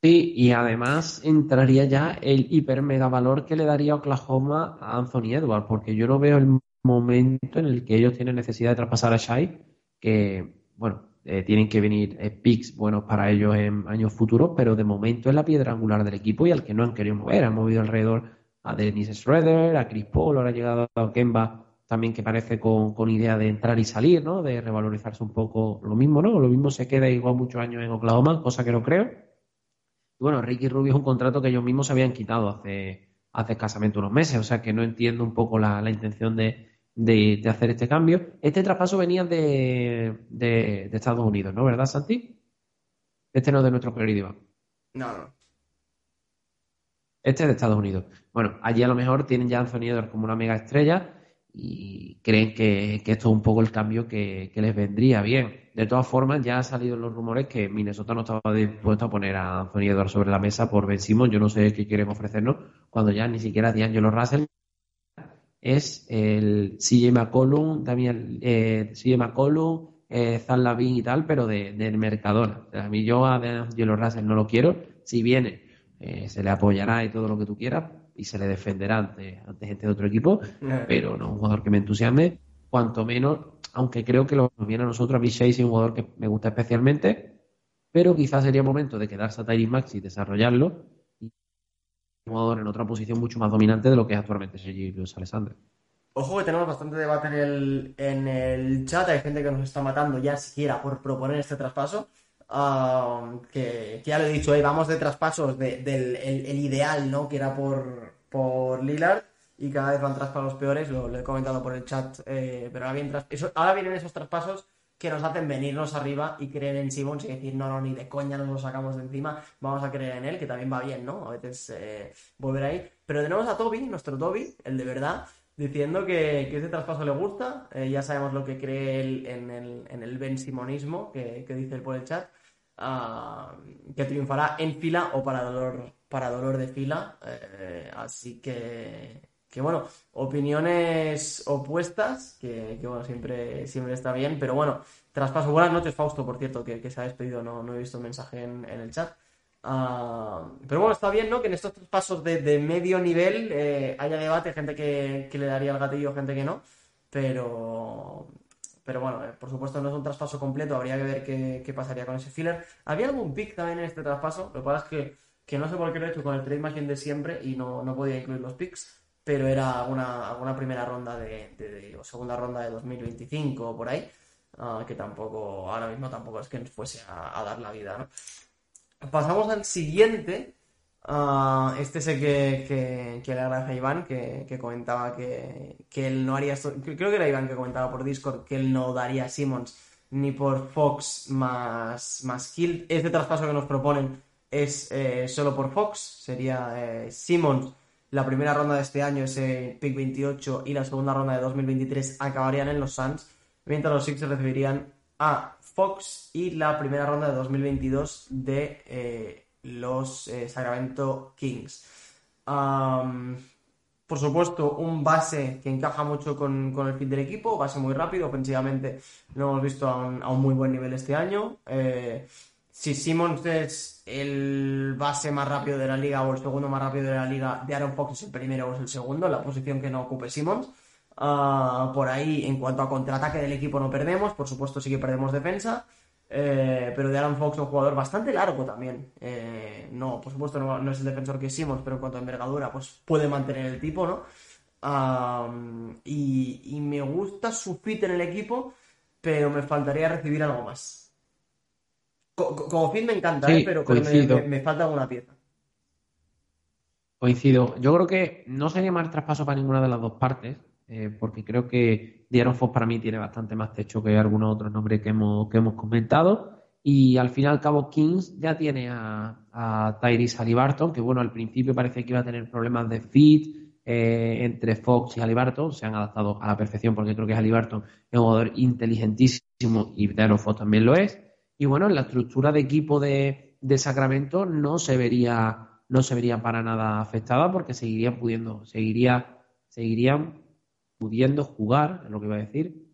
Sí, y además entraría ya el hiper mega valor que le daría Oklahoma a Anthony Edwards, porque yo no veo el momento en el que ellos tienen necesidad de traspasar a Shai, que, bueno, eh, tienen que venir eh, picks buenos para ellos en años futuros, pero de momento es la piedra angular del equipo y al que no han querido mover. Han movido alrededor a Dennis Schroeder, a Chris Paul, ahora ha llegado a Kemba también que parece con, con, idea de entrar y salir, ¿no? De revalorizarse un poco lo mismo, ¿no? Lo mismo se queda igual muchos años en Oklahoma, cosa que no creo bueno, Ricky Rubio es un contrato que ellos mismos se habían quitado hace, hace escasamente unos meses, o sea que no entiendo un poco la, intención de, hacer este cambio. Este traspaso venía de, de, Estados Unidos, ¿no? ¿Verdad, Santi? Este no es de nuestro querido No, no. Este es de Estados Unidos. Bueno, allí a lo mejor tienen ya a Anthony Edwards como una mega estrella y creen que, esto es un poco el cambio que, les vendría bien. De todas formas, ya han salido los rumores que Minnesota no estaba dispuesto a poner a Anthony Edwards sobre la mesa por Ben Simon. Yo no sé qué quieren ofrecernos cuando ya ni siquiera D'Angelo Russell es el CJ McCollum, también eh, CJ McCollum, eh, Zan Lavin y tal, pero de, Mercadona. a mí yo a D'Angelo Russell no lo quiero. Si viene, eh, se le apoyará y todo lo que tú quieras, y se le defenderá ante, gente de otro equipo, eh. pero no un jugador que me entusiasme, cuanto menos, aunque creo que lo viene a nosotros, a mí es un jugador que me gusta especialmente, pero quizás sería momento de quedarse a Tyrese Max y desarrollarlo, y un jugador en otra posición mucho más dominante de lo que es actualmente Sergio Luis Alexander. Ojo que tenemos bastante debate en el, en el chat, hay gente que nos está matando ya siquiera por proponer este traspaso. Um, que, ya lo he dicho, eh, vamos de traspasos del el, ideal, ¿no? Que era por, por Lillard y cada vez van traspasos peores, lo, he comentado por el chat, eh, pero ahora vienen, ahora vienen esos traspasos que nos hacen venirnos arriba y creer en Simmons y decir, no, no, ni de coña nos lo sacamos de encima, vamos a creer en él, que también va bien, ¿no? A veces eh, volver ahí. Pero tenemos a Toby, nuestro Toby, el de verdad, diciendo que, que ese traspaso le gusta, ya sabemos lo que cree él en el, en el Ben Simonismo, que, que dice él por el chat, Ah, que triunfará en fila o para dolor, para dolor de fila. Eh, así que, que, bueno, opiniones opuestas, que, bueno, siempre, siempre está bien, pero bueno, traspaso. Buenas noches, Fausto, por cierto, que, se ha despedido, no, no he visto un mensaje en, el chat. Ah, pero bueno, está bien, ¿no? Que en estos traspasos de, de medio nivel eh, haya debate, gente que, que le daría el gatillo, gente que no. Pero, pero bueno, eh, por supuesto no es un traspaso completo, habría que ver qué, pasaría con ese filler. Había algún pick también en este traspaso, lo que pasa es que, no sé por qué lo he hecho con el trade machine de siempre y no, podía incluir los picks, pero era alguna, primera ronda de, o segunda ronda de 2025 o por ahí, ah, que tampoco, ahora mismo tampoco es que nos fuese a, a dar la vida, ¿no? Pasamos al siguiente, Ah, este sé que, que, le agradece a Iván, que, comentaba que, él no haría esto. Creo que era Iván que comentaba por Discord que él no daría a Simmons ni por Fox más, más Hill. Este traspaso que nos proponen es eh, solo por Fox, sería eh, Simmons. La primera ronda de este año, ese pick 28, y la segunda ronda de 2023 acabarían en los Suns, mientras los Sixers recibirían a Fox y la primera ronda de 2022 de eh, los Sacramento Kings. por supuesto, un base que encaja mucho con, el fit del equipo, base muy rápido, ofensivamente lo hemos visto a un, muy buen nivel este año si Simmons es el base más rápido de la liga o el segundo más rápido de la liga, de Aaron Fox es el primero o es el segundo, la posición que no ocupe Simmons. Ah, por ahí, en cuanto a contraataque del equipo, no perdemos. Por supuesto, sí que perdemos defensa. Eh, pero de Aaron Fox un jugador bastante largo también. Eh, no, por supuesto, no, es el defensor que Simmons, pero en cuanto a envergadura, pues puede mantener el tipo, ¿no? y, y me gusta su fit en el equipo, pero me faltaría recibir algo más. Como fin me encanta, ¿eh? pero, me, falta una pieza. Coincido. Yo creo que no sería más traspaso para ninguna de las dos partes, eh, porque creo que Diaron Fox para mí tiene bastante más techo que algunos otros nombres que hemos, que hemos comentado. Y al fin y al cabo, Kings ya tiene a, a Tyrese Halliburton, que bueno, al principio parece que iba a tener problemas de fit eh, entre Fox y Halliburton. Se han adaptado a la perfección porque creo que Halliburton es un jugador inteligentísimo y Diaron Fox también lo es. Y bueno, la estructura de equipo de, Sacramento no se vería, no se vería para nada afectada porque seguirían pudiendo, seguiría, seguirían pudiendo jugar, es lo que iba a decir,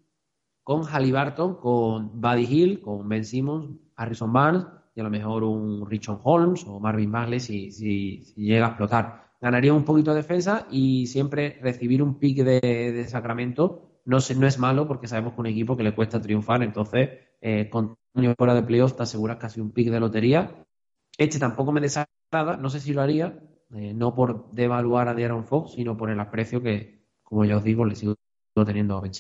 con Halliburton, con Buddy Hill, con Ben Simmons, Harrison Barnes y a lo mejor un Richard Holmes o Marvin Bagley si, si, llega a explotar. Ganaría un poquito de defensa y siempre recibir un pick de, Sacramento no, no es malo porque sabemos que un equipo que le cuesta triunfar, entonces eh, con año fuera de playoff te aseguras casi un pick de lotería. Este tampoco me desagrada, no sé si lo haría, eh, no por devaluar a De'Aaron Fox, sino por el aprecio que, como ya os digo, le sigo teniendo a Ben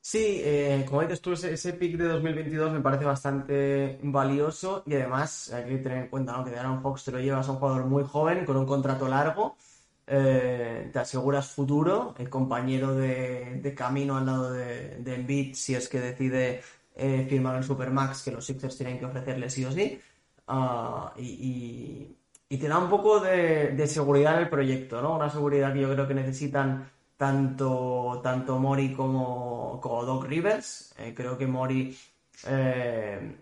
Sí, eh, como dices tú, ese, pick de 2022 me parece bastante valioso y además hay que tener en cuenta que De'Aaron Fox te lo llevas a un jugador muy joven con un contrato largo. Eh, te aseguras futuro, el compañero de, camino al lado de, de Embiid si es que decide eh, firmar el Supermax que los Sixers tienen que ofrecerle sí o sí. Ah, y, te da un poco de, seguridad en el proyecto, ¿no? Una seguridad que yo creo que necesitan tanto, tanto Mori como, como Doc Rivers. Eh, creo que Mori eh,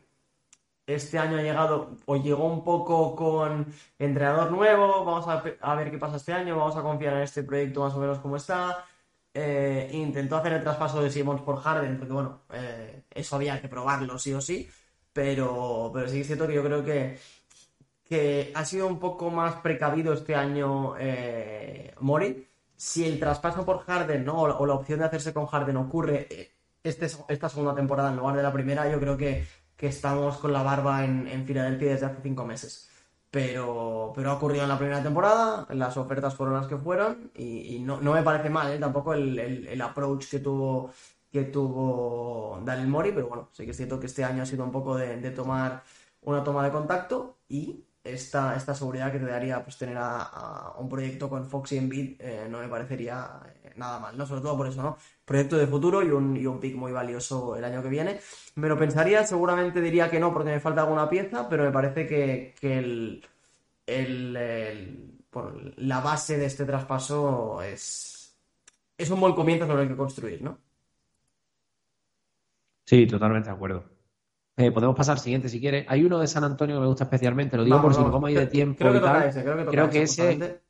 este año ha llegado o llegó un poco con entrenador nuevo. Vamos a, ver qué pasa este año. Vamos a confiar en este proyecto más o menos como está. Eh, intentó hacer el traspaso de Simmons por Harden, porque bueno, eso había que probarlo sí o sí, pero, pero sí es cierto que yo creo que, que ha sido un poco más precavido este año eh, Mori. Si el traspaso por Harden ¿no? o, la opción de hacerse con Harden ocurre eh, este, esta segunda temporada en lugar de la primera, yo creo que, estamos con la barba en, en Filadelfia desde hace cinco meses pero, pero ha ocurrido en la primera temporada, las ofertas fueron las que fueron y, no, me parece mal ¿eh? tampoco el, el, approach que tuvo que tuvo Daniel Mori, pero bueno, sí que es cierto que este año ha sido un poco de, tomar una toma de contacto y esta, esta seguridad que te daría pues tener a, un proyecto con Fox y Embiid eh, no me parecería eh, nada mal, ¿no? Sobre todo por eso, ¿no? Proyecto de futuro y un, y un pick muy valioso el año que viene. Me lo pensaría, seguramente diría que no porque me falta alguna pieza, pero me parece que, el, la base de este traspaso es, es un buen comienzo sobre el que construir, ¿no? Sí, totalmente de acuerdo. Eh, podemos pasar al siguiente si quieres. Hay uno de San Antonio que me gusta especialmente, lo digo por si no como hay de tiempo creo y tal. creo que, ese,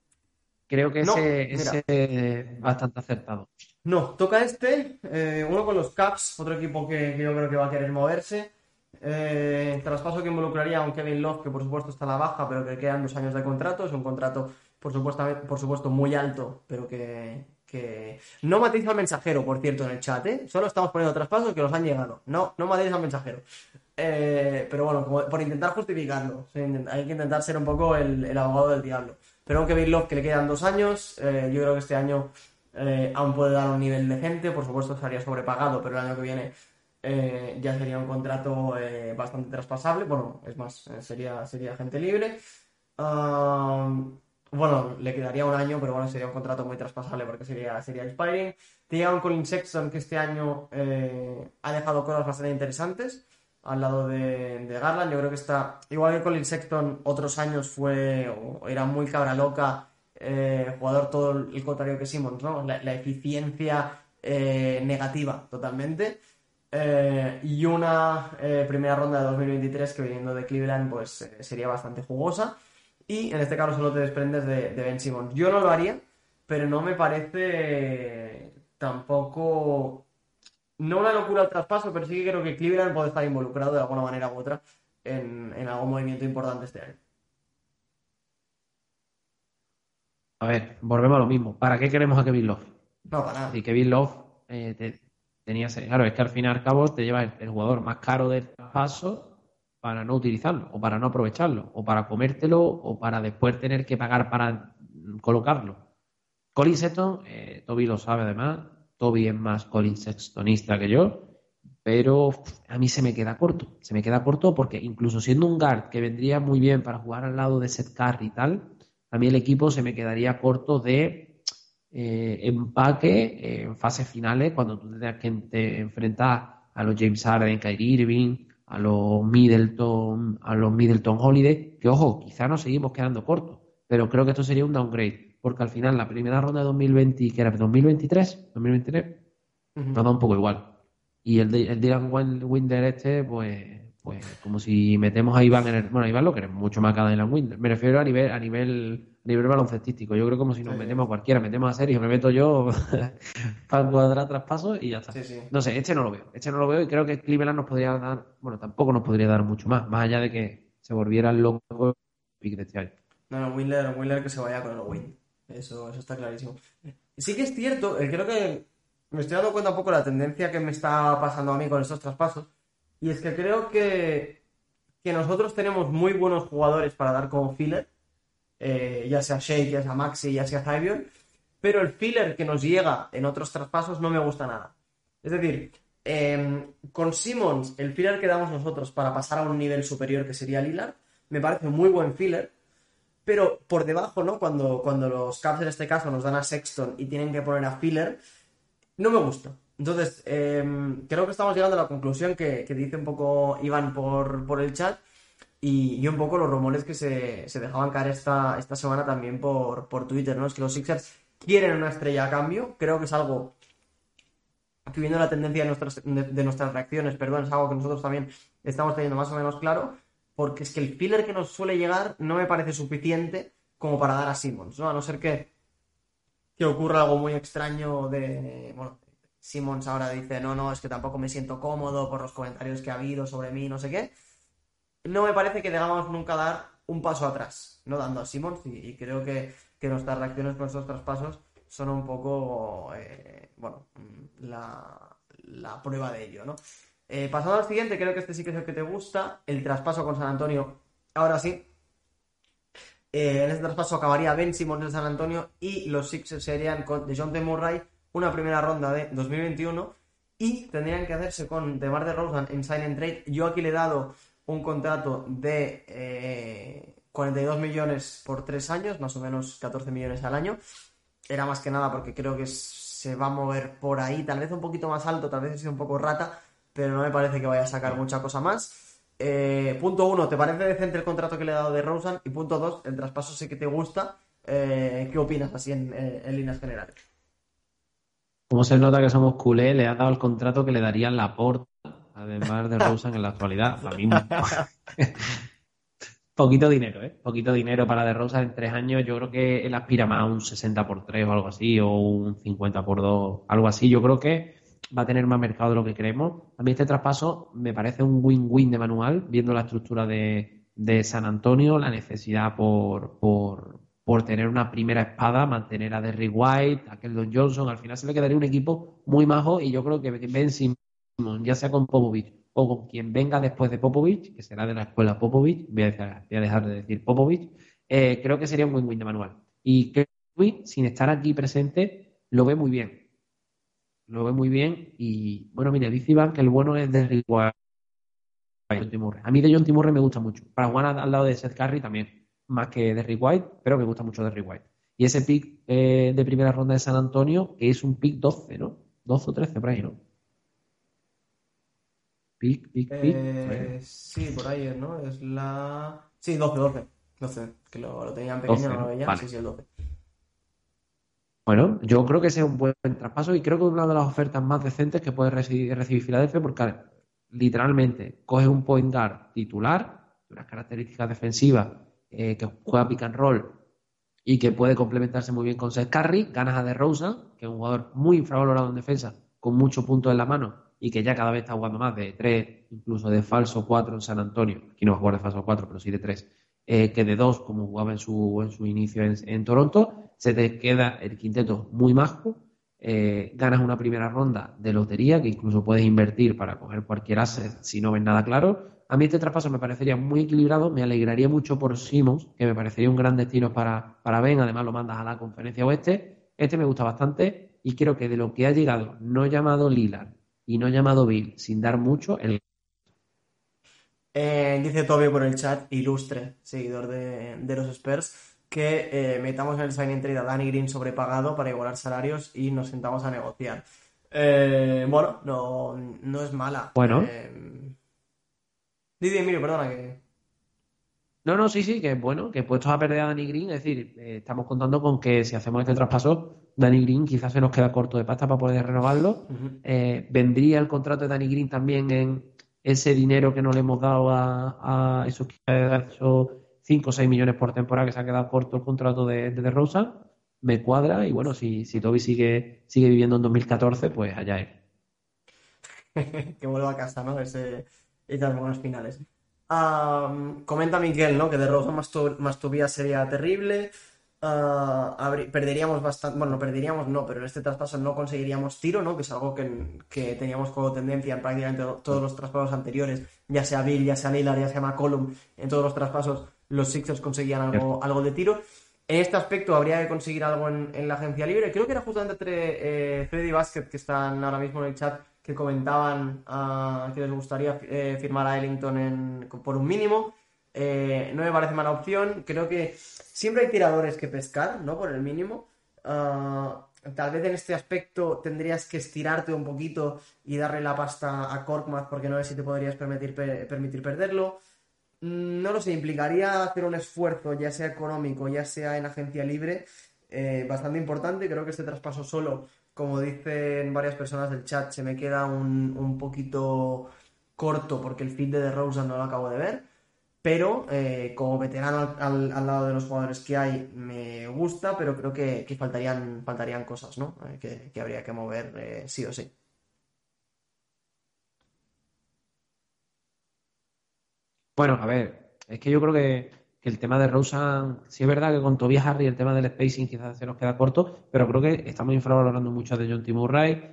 creo que ese, es bastante acertado. No, toca este, eh, uno con los Caps, otro equipo que, yo creo que va a querer moverse. Eh, traspaso que involucraría a un Kevin Love, que por supuesto está a la baja, pero que quedan dos años de contrato. Es un contrato, por supuesto, por supuesto muy alto, pero que, No matéis al mensajero, por cierto, en el chat, ¿eh? Solo estamos poniendo traspasos que nos han llegado. No, no matéis al mensajero. Eh, pero bueno, por intentar justificarlo. hay que intentar ser un poco el, abogado del diablo. Pero un Kevin Love que le quedan dos años, yo creo que este año eh, aún puede dar un nivel decente, por supuesto estaría sobrepagado, pero el año que viene eh, ya sería un contrato eh, bastante traspasable, bueno, es más, sería, sería gente libre. Bueno, le quedaría un año, pero bueno, sería un contrato muy traspasable porque sería, sería expiring. Llega un Colin Sexton que este año eh, ha dejado cosas bastante interesantes al lado de, Garland. Yo creo que está, igual que Colin Sexton, otros años fue, era muy cabra loca, eh, jugador todo el contrario que Simmons, ¿no? La, eficiencia eh, negativa totalmente. y una primera ronda de 2023 que viniendo de Cleveland pues sería bastante jugosa y en este caso solo te desprendes de, Ben Simmons. Yo no lo haría, pero no me parece tampoco. No una locura el traspaso, pero sí que creo que Cleveland puede estar involucrado de alguna manera u otra en, algún movimiento importante este año. A ver, volvemos a lo mismo. ¿Para qué queremos a Kevin Love? No, para nada. Y Kevin Love eh, tenía. Claro, es que al fin y al cabo te lleva el, jugador más caro del traspaso para no utilizarlo, o para no aprovecharlo, o para comértelo, o para después tener que pagar para colocarlo. Colin Sexton, eh, Toby lo sabe además, Toby es más Colin Sextonista que yo, pero a mí se me queda corto, se me queda corto porque incluso siendo un guard que vendría muy bien para jugar al lado de Seth Curry y tal, a mí el equipo se me quedaría corto de eh, empaque en fases finales cuando tú tengas que enfrentar a los James Harden, Kyrie Irving, a los Middleton, a los Middleton Holiday, que ojo, quizá nos seguimos quedando cortos, pero creo que esto sería un downgrade, porque al final la primera ronda de 2020, que era 2023, 2023, nos da un poco igual. Y el, el Dylan Winder este, pues, pues como si metemos a Iván en el, bueno, Iván lo queremos mucho más que a Dylan Winder. Me refiero a nivel, a nivel nivel baloncestístico. Yo creo como si nos metemos a cualquiera, metemos a Sergio, me meto yo *laughs* para cuadrar traspasos y ya está. No sé, este no lo veo. Este no lo veo y creo que Cleveland nos podría dar, bueno, tampoco nos podría dar mucho más, más allá de que se volviera loco pick de este año. No, no, Windler, que se vaya con el win. Eso, eso está clarísimo. Sí que es cierto, eh, creo que me estoy dando cuenta un poco de la tendencia que me está pasando a mí con estos traspasos. Y es que creo que, que nosotros tenemos muy buenos jugadores para dar como filler eh, ya sea Shake, ya sea Maxi, ya sea Zybion, pero el filler que nos llega en otros traspasos no me gusta nada. Es decir, em, con Simmons, el filler que damos nosotros para pasar a un nivel superior que sería Lillard, me parece muy buen filler, pero por debajo, ¿no? Cuando, cuando los Cavs en este caso nos dan a Sexton y tienen que poner a filler, no me gusta. Entonces, em, creo que estamos llegando a la conclusión que, dice un poco Iván por, por el chat, y, un poco los rumores que se, dejaban caer esta, esta semana también por, Twitter, ¿no? Es que los Sixers quieren una estrella a cambio. Creo que es algo que viendo la tendencia de nuestras, de, nuestras reacciones, perdón, es algo que nosotros también estamos teniendo más o menos claro, porque es que el filler que nos suele llegar no me parece suficiente como para dar a Simmons, ¿no? A no ser que, que ocurra algo muy extraño de, bueno, Simmons ahora dice, no, no, es que tampoco me siento cómodo por los comentarios que ha habido sobre mí, no sé qué no me parece que debamos nunca dar un paso atrás, no dando a Simons, y, creo que, nuestras reacciones con estos traspasos son un poco, eh, bueno, mm, la, prueba de ello, ¿no? Eh, pasando al siguiente, creo que este sí que es el que te gusta, el traspaso con San Antonio, ahora sí. Eh, en este traspaso acabaría Ben Simmons en San Antonio y los Sixers serían con John de Murray una primera ronda de 2021 y tendrían que hacerse con DeMar DeRozan en sign and trade. Yo aquí le he dado un contrato de 42 eh, millones por tres años, más o menos 14 millones al año. Era más que nada porque creo que se va a mover por ahí, tal vez un poquito más alto, tal vez he sido un poco rata, pero no me parece que vaya a sacar mucha cosa más. Eh, punto uno, ¿te parece decente el contrato que le he dado de Rosen? Y punto dos, el traspaso sé que te gusta. Eh, ¿Qué opinas así en líneas generales? Como se nota que somos culé, le ha dado el contrato que le darían la porta además de Rosen en la actualidad, la misma. *laughs* Poquito dinero, ¿eh? Poquito dinero para De Rosa en tres años. Yo creo que él aspira más a un 60 por 3 o algo así, o un 50 por 2, algo así. Yo creo que va a tener más mercado de lo que creemos. A mí este traspaso me parece un win-win de manual, viendo la estructura de, San Antonio, la necesidad por, por, por, tener una primera espada, mantener a Derrick White, a Keldon Johnson. Al final se le quedaría un equipo muy majo y yo creo que Ben Simmons ya sea con Popovich o con quien venga después de Popovich, que será de la escuela Popovich, voy a dejar, de decir Popovich, eh, creo que sería un win-win de manual. Y que sin estar aquí presente, lo ve muy bien. Lo ve muy bien. Y bueno, mire, dice Iván que el bueno es de John A mí de John Timurre me gusta mucho. Para jugar al lado de Seth Curry también. Más que Derrick White, pero me gusta mucho Derrick White. Y ese pick eh, de primera ronda de San Antonio, que es un pick 12, ¿no? 12 o 13 por ahí, ¿no? Pick, pick, pick. Eh, sí, por ahí es, ¿no? Es la. Sí, 12, 12. 12. Que lo, lo tenían pequeño, 12, no lo veían. Vale. Sí, sí, el 12. Bueno, yo creo que ese es un buen traspaso y creo que es una de las ofertas más decentes que puede recibir, recibir Filadelfia porque literalmente coge un point guard titular, de unas características defensivas, eh, que juega pick and roll y que puede complementarse muy bien con Seth Curry, ganas a DeRozan, que es un jugador muy infravalorado en defensa, con muchos puntos en la mano y que ya cada vez está jugando más de 3, incluso de falso 4 en San Antonio, aquí no va a jugar de falso 4, pero sí de 3, eh, que de 2 como jugaba en su, en su inicio en, en Toronto, se te queda el quinteto muy majo, eh, ganas una primera ronda de lotería que incluso puedes invertir para coger cualquier asset si no ves nada claro. A mí este traspaso me parecería muy equilibrado, me alegraría mucho por Simmons, que me parecería un gran destino para, para Ben, además lo mandas a la conferencia oeste. Este me gusta bastante y creo que de lo que ha llegado, no llamado Lillard y no llamado Bill, sin dar mucho, el Eh, dice Toby por el chat, ilustre, seguidor de, de los Spurs, que eh, metamos en el signing trade a Danny Green sobrepagado para igualar salarios y nos sentamos a negociar. Eh, bueno, no, no es mala. Bueno. Eh, Didi, Emilio, perdona que. No, no, sí, sí, que bueno, que puestos a perder a Danny Green, es decir, eh, estamos contando con que si hacemos este traspaso, Danny Green quizás se nos queda corto de pasta para poder renovarlo. Eh, vendría el contrato de Danny Green también en ese dinero que no le hemos dado a, a esos, a esos 5 o 6 millones por temporada que se ha quedado corto el contrato de, de DeRozan. Me cuadra y bueno, si, si Toby sigue, sigue viviendo en 2014, pues allá él. *laughs* que vuelva a casa, ¿no? Ese, esas buenas finales. Am, comenta Miguel, ¿no? Que de Rosa más, tu- más sería terrible. Ah, perderíamos bastante, bueno, no perderíamos, no, pero en este traspaso no conseguiríamos tiro, ¿no? Que es algo que, que teníamos como tendencia en prácticamente todos los traspasos anteriores, ya sea Bill, ya sea Lillard, ya sea McCollum, en todos los traspasos los Sixers conseguían algo, algo de tiro. En este aspecto habría que conseguir algo en, en la agencia libre. Creo que era justamente entre eh, Freddy Basket, que están ahora mismo en el chat, que comentaban ah, que les gustaría eh, firmar a Ellington en- por un mínimo. Eh, no me parece mala opción. Creo que siempre hay tiradores que pescar, ¿no? Por el mínimo. Ah, tal vez en este aspecto tendrías que estirarte un poquito y darle la pasta a Korkmaz porque no sé si te podrías permitir, pe- permitir perderlo. Mm, No lo sé, implicaría hacer un esfuerzo, ya sea económico, ya sea en agencia libre, eh, bastante importante. Creo que este traspaso solo, como dicen varias personas del chat, se me queda un, un poquito corto porque el feed de DeRozan no lo acabo de ver. Pero eh, como veterano al, al- lado de los jugadores que hay, me gusta, pero creo que, faltarían, faltarían cosas, ¿no? Eh, que, que habría que mover sí o sí. Bueno, a ver, es que yo creo que, que el tema de Rosen, sí es verdad que con Tobias Harry el tema del spacing quizás se nos queda corto, pero creo que estamos infravalorando mucho a de John T. Murray.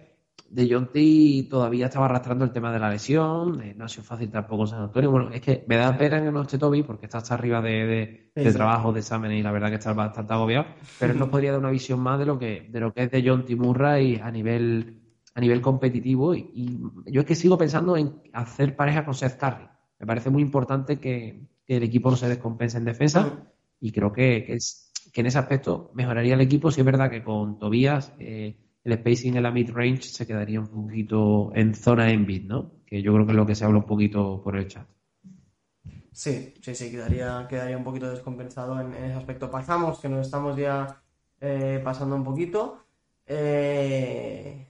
De John T. todavía estaba arrastrando el tema de la lesión, eh, no ha sido fácil tampoco San Antonio. Bueno, es que me da pena que no esté Toby porque está hasta arriba de, de- trabajo, de exámenes y la verdad que está bastante agobiado, pero él nos podría dar una visión más de lo que, de lo que es de John T. Murray a nivel, a nivel competitivo. Y, y yo es que sigo pensando en hacer pareja con Seth Curry. Me parece muy importante que, que el equipo no se descompense en defensa y creo que, que es- que en ese aspecto mejoraría el equipo. Si es verdad que con Tobías eh, el spacing en la mid-range se quedaría un poquito en zona Embiid, ¿no? Que yo creo que es lo que se habla un poquito por el chat. Sí, sí, sí, quedaría, quedaría un poquito descompensado en, en ese aspecto. Pasamos, que nos estamos ya eh, pasando un poquito. Eh,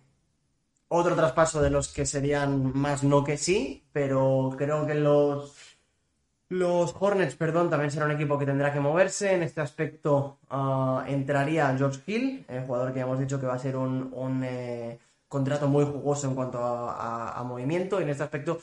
otro traspaso de los que serían más no que sí, pero creo que los, los Hornets, perdón, también será un equipo que tendrá que moverse. En este aspecto ah, entraría George Hill, el jugador que ya hemos dicho que va a ser un, un, eh, contrato muy jugoso en cuanto a, movimiento. En este aspecto,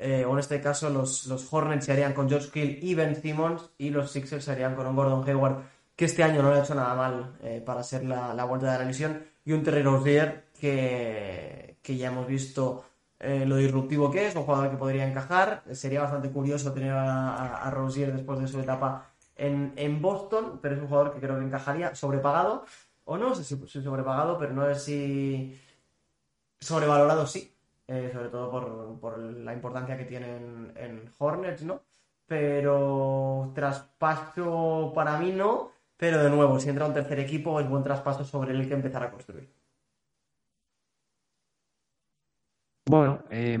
eh, o en este caso, los, los Hornets se harían con George Hill y Ben Simmons, y los Sixers se harían con un Gordon Hayward, que este año no le ha hecho nada mal eh, para ser la, la vuelta de la lesión, y un Terry Rozier que, que ya hemos visto eh, lo disruptivo que es, un jugador que podría encajar. Sería bastante curioso tener a, Rozier después de su etapa en, en Boston, pero es un jugador que creo que encajaría sobrepagado, o no sé si, si sobrepagado, pero no sé si sobrevalorado sí, eh, sobre todo por, por la importancia que tiene en, en Hornets, ¿no? Pero traspaso para mí no, pero de nuevo, si entra un tercer equipo, es buen traspaso sobre el que empezar a construir. Bueno, eh,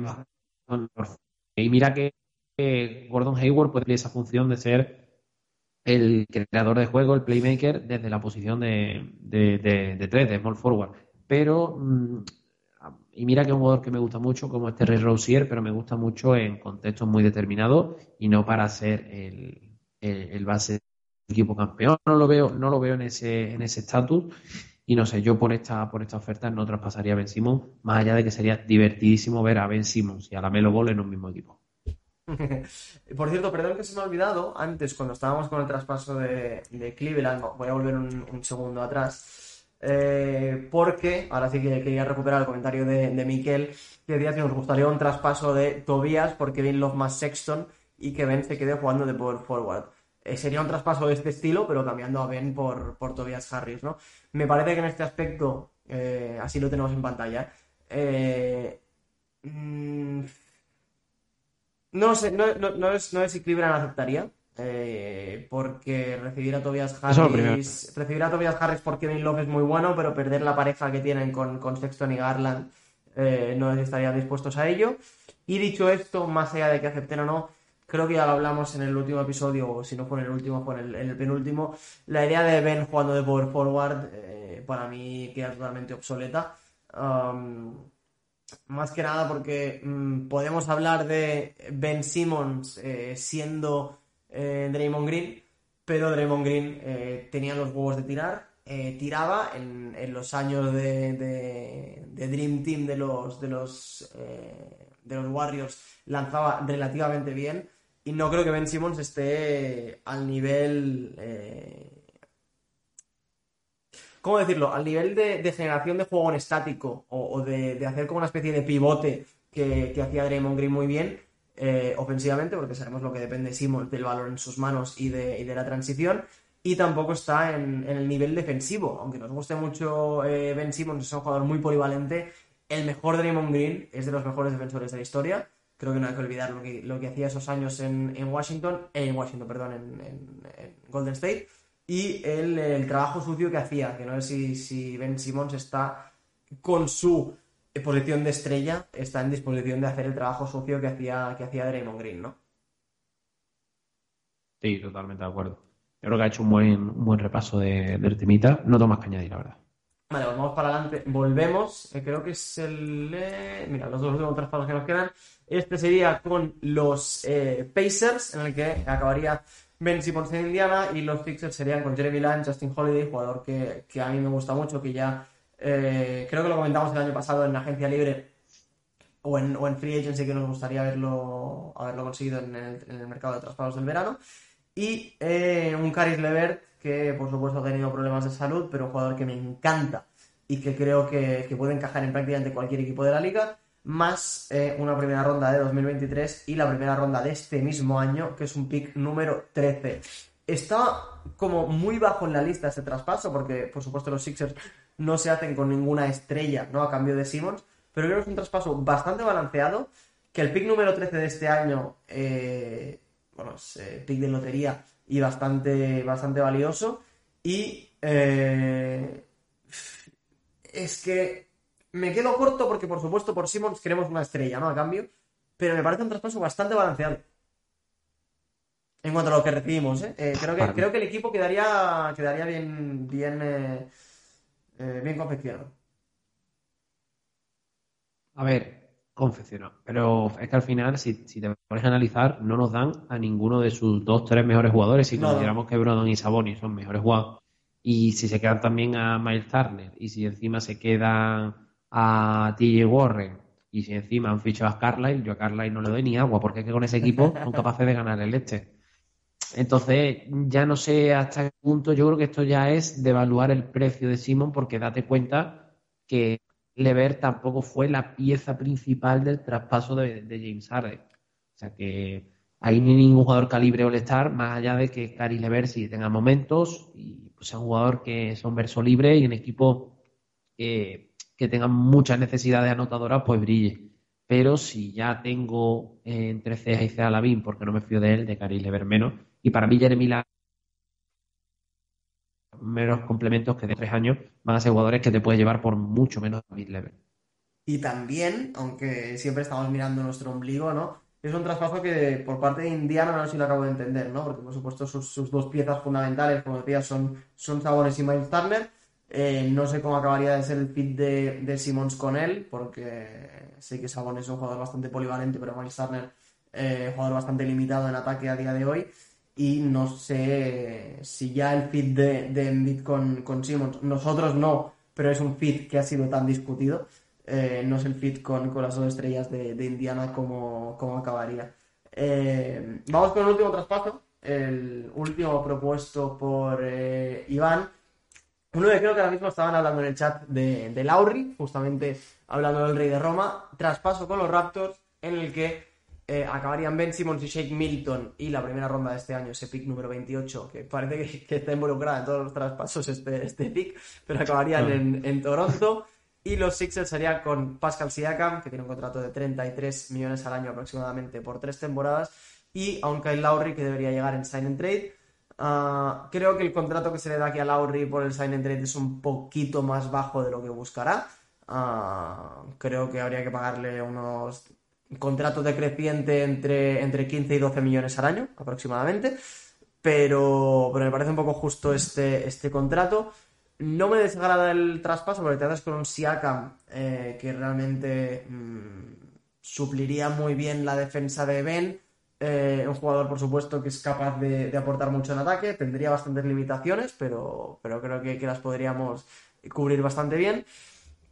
y mira que Gordon Hayward puede esa función de ser el creador de juego, el playmaker, desde la posición de, de, tres, de small forward. Pero, mm, y mira que es un jugador que me gusta mucho, como este Red Rosier, pero me gusta mucho en contextos muy determinados y no para ser el, el, base del equipo campeón. No lo veo, no lo veo en ese en ese estatus. Y no sé, yo por esta, por esta oferta no traspasaría a Ben Simmons, más allá de que sería divertidísimo ver a Ben Simmons y a la Melo Ball en un mismo equipo. *laughs* Por cierto, perdón que se me ha olvidado, antes cuando estábamos con el traspaso de, Cleveland, voy a volver un, segundo atrás, eh, porque ahora sí que quería recuperar el comentario de, de Miquel, que decía que nos gustaría un traspaso de Tobias porque Ben Love más Sexton y que Ben se quede jugando de power forward. Eh, sería un traspaso de este estilo, pero cambiando a Ben por, por Tobias Harris, ¿no? Me parece que en este aspecto, eh, así lo tenemos en pantalla, mm, no sé, no, no, no, es, no es si Cleveland aceptaría. Eh, porque recibir a Tobias Harris recibir a Tobias Harris por Kevin Love es muy bueno pero perder la pareja que tienen con, con Sexton y Garland eh, no estarían dispuestos a ello y dicho esto más allá de que acepten o no creo que ya lo hablamos en el último episodio o si no fue en el último fue en el, penúltimo. La idea de Ben jugando de power forward eh, para mí queda totalmente obsoleta. Más que nada porque mm, podemos hablar de Ben Simmons eh, siendo eh, Draymond Green, pero Draymond Green tenía los huevos de tirar, tiraba en, los años de, Dream Team de los, de los, de los Warriors, lanzaba relativamente bien y no creo que Ben Simmons esté al nivel ¿cómo decirlo? Al nivel de, generación de juego en estático o, de, hacer como una especie de pivote que, hacía Draymond Green muy bien eh, ofensivamente, porque sabemos lo que depende Simon del valor en sus manos y de, la transición, y tampoco está en, el nivel defensivo, aunque nos guste mucho eh, Ben Simmons, es un jugador muy polivalente, el mejor Draymond Green es de los mejores defensores de la historia, creo que no hay que olvidar lo que, lo que hacía esos años en, Washington, en Washington, perdón, en Golden State, y el, trabajo sucio que hacía, que no sé si, si Ben Simmons está con su posición de estrella, está en disposición de hacer el trabajo sucio que hacía, que hacía Draymond Green, ¿no? Sí, totalmente de acuerdo. Yo creo que ha hecho un buen, buen repaso de, del temita. No tengo más que añadir, la verdad. Vale, pues vamos para adelante. Volvemos. Eh, creo que es el. Eh, mira, los dos últimos traspasos que nos quedan. Este sería con los eh, Pacers, en el que acabaría Ben Simmons en Indiana y los Sixers serían con Jeremy Lamb, Justin Holiday, jugador que, a mí me gusta mucho, que ya eh, creo que lo comentamos el año pasado en agencia libre o en, o en Free Agency que nos gustaría haberlo, haberlo conseguido en el, mercado de traspasos del verano. Y eh, un Caris Levert que por supuesto ha tenido problemas de salud, pero un jugador que me encanta y que creo que, que puede encajar en prácticamente cualquier equipo de la liga más eh, una primera ronda de 2023 y la primera ronda de este mismo año, que es un pick número 13. Está como muy bajo en la lista este traspaso, porque por supuesto los Sixers no se hacen con ninguna estrella, ¿no? A cambio de Simmons, pero creo que es un traspaso bastante balanceado, que el pick número 13 de este año, eh, bueno, es eh, pick de lotería y bastante, bastante valioso, y es que me quedo corto porque, por supuesto, por Simmons queremos una estrella, ¿no? A cambio. Pero me parece un traspaso bastante balanceado. En cuanto a lo que recibimos, ¿eh? eh creo, que, creo que el equipo quedaría, quedaría bien, bien, eh, eh, bien confeccionado. A ver, confeccionado. Pero es que al final, si, te pones a analizar, no nos dan a ninguno de sus dos, tres mejores jugadores. Si consideramos que Brodon y Saboni son mejores jugadores. Y si se quedan también a Miles Turner, y si encima se quedan a TJ Warren y si encima han fichado a Carlisle, yo a Carlisle no le doy ni agua, porque es que con ese equipo *laughs* son capaces de ganar el este. Entonces, ya no sé hasta qué punto, yo creo que esto ya es de evaluar el precio de Simon, porque date cuenta que Lever tampoco fue la pieza principal del traspaso de, James Harden. O sea que ahí ni ningún jugador calibre all estar más allá de que Cari Lever sí tenga momentos y pues sea un jugador que es un verso libre y un equipo eh, que tengan muchas necesidades anotadoras, pues brille. Pero si ya tengo entre ceja y ceja Lavín, porque no me fío de él, de Cari ver menos, Y para mí, Jeremy menos complementos que de tres años van a ser jugadores que te puedes llevar por mucho menos mid-level. Y también, aunque siempre estamos mirando nuestro ombligo, ¿no? Es un traspaso que por parte de Indiana no sé si lo acabo de entender, ¿no? Porque por supuesto sus, dos piezas fundamentales, como decía, son, son Sabones y Miles Turner. Eh, no sé cómo acabaría de ser el fit de, de Simmons con él, porque sé que Sabones es un jugador bastante polivalente, pero Miles Turner, eh, jugador bastante limitado en ataque a día de hoy y no sé si ya el fit de, de con, con Simmons, nosotros no, pero es un fit que ha sido tan discutido, eh, no es el fit con, las dos estrellas de, Indiana como, acabaría. Eh, vamos con el último traspaso, el último propuesto por eh, Iván. Uno que creo que ahora mismo estaban hablando en el chat de, de Lauri, justamente hablando del Rey de Roma, traspaso con los Raptors en el que eh, acabarían Ben Simmons y Shake Milton y la primera ronda de este año, ese pick número 28, que parece que, está involucrada en todos los traspasos este, este pick, pero acabarían en, Toronto. Y los Sixers serían con Pascal Siakam, que tiene un contrato de 33 millones al año aproximadamente por tres temporadas, y a un Kyle Lowry que debería llegar en sign and trade. Ah, creo que el contrato que se le da aquí a Lowry por el sign and trade es un poquito más bajo de lo que buscará. Ah, creo que habría que pagarle unos contrato decreciente entre, entre 15 y 12 millones al año aproximadamente, pero, pero me parece un poco justo este, este contrato. No me desagrada el traspaso porque te haces con un Siakam eh, que realmente mm, supliría muy bien la defensa de Ben. Eh, un jugador, por supuesto, que es capaz de, aportar mucho en ataque. Tendría bastantes limitaciones, pero, pero creo que, que las podríamos cubrir bastante bien.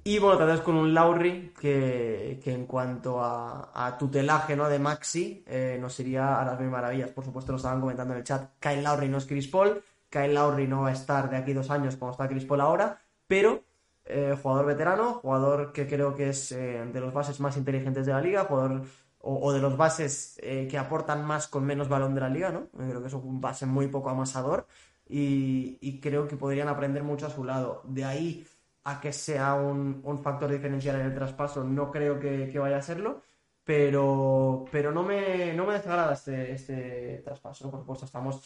Y bueno, tal vez con un Lauri que, en cuanto a, tutelaje ¿no? de Maxi eh, nos iría a las mil maravillas. Por supuesto, lo estaban comentando en el chat. Kyle Lauri no es Chris Paul. Kyle Lauri no va a estar de aquí dos años como está Chris Paul ahora. Pero eh, jugador veterano, jugador que creo que es de los bases más inteligentes de la liga, jugador o, de los bases que aportan más con menos balón de la liga, ¿no? Creo que es un base muy poco amasador y, y creo que podrían aprender mucho a su lado. De ahí a que sea un, factor diferencial en el traspaso, no creo que, vaya a serlo, pero, pero no, me, no me desagrada este, este traspaso. Por supuesto, estamos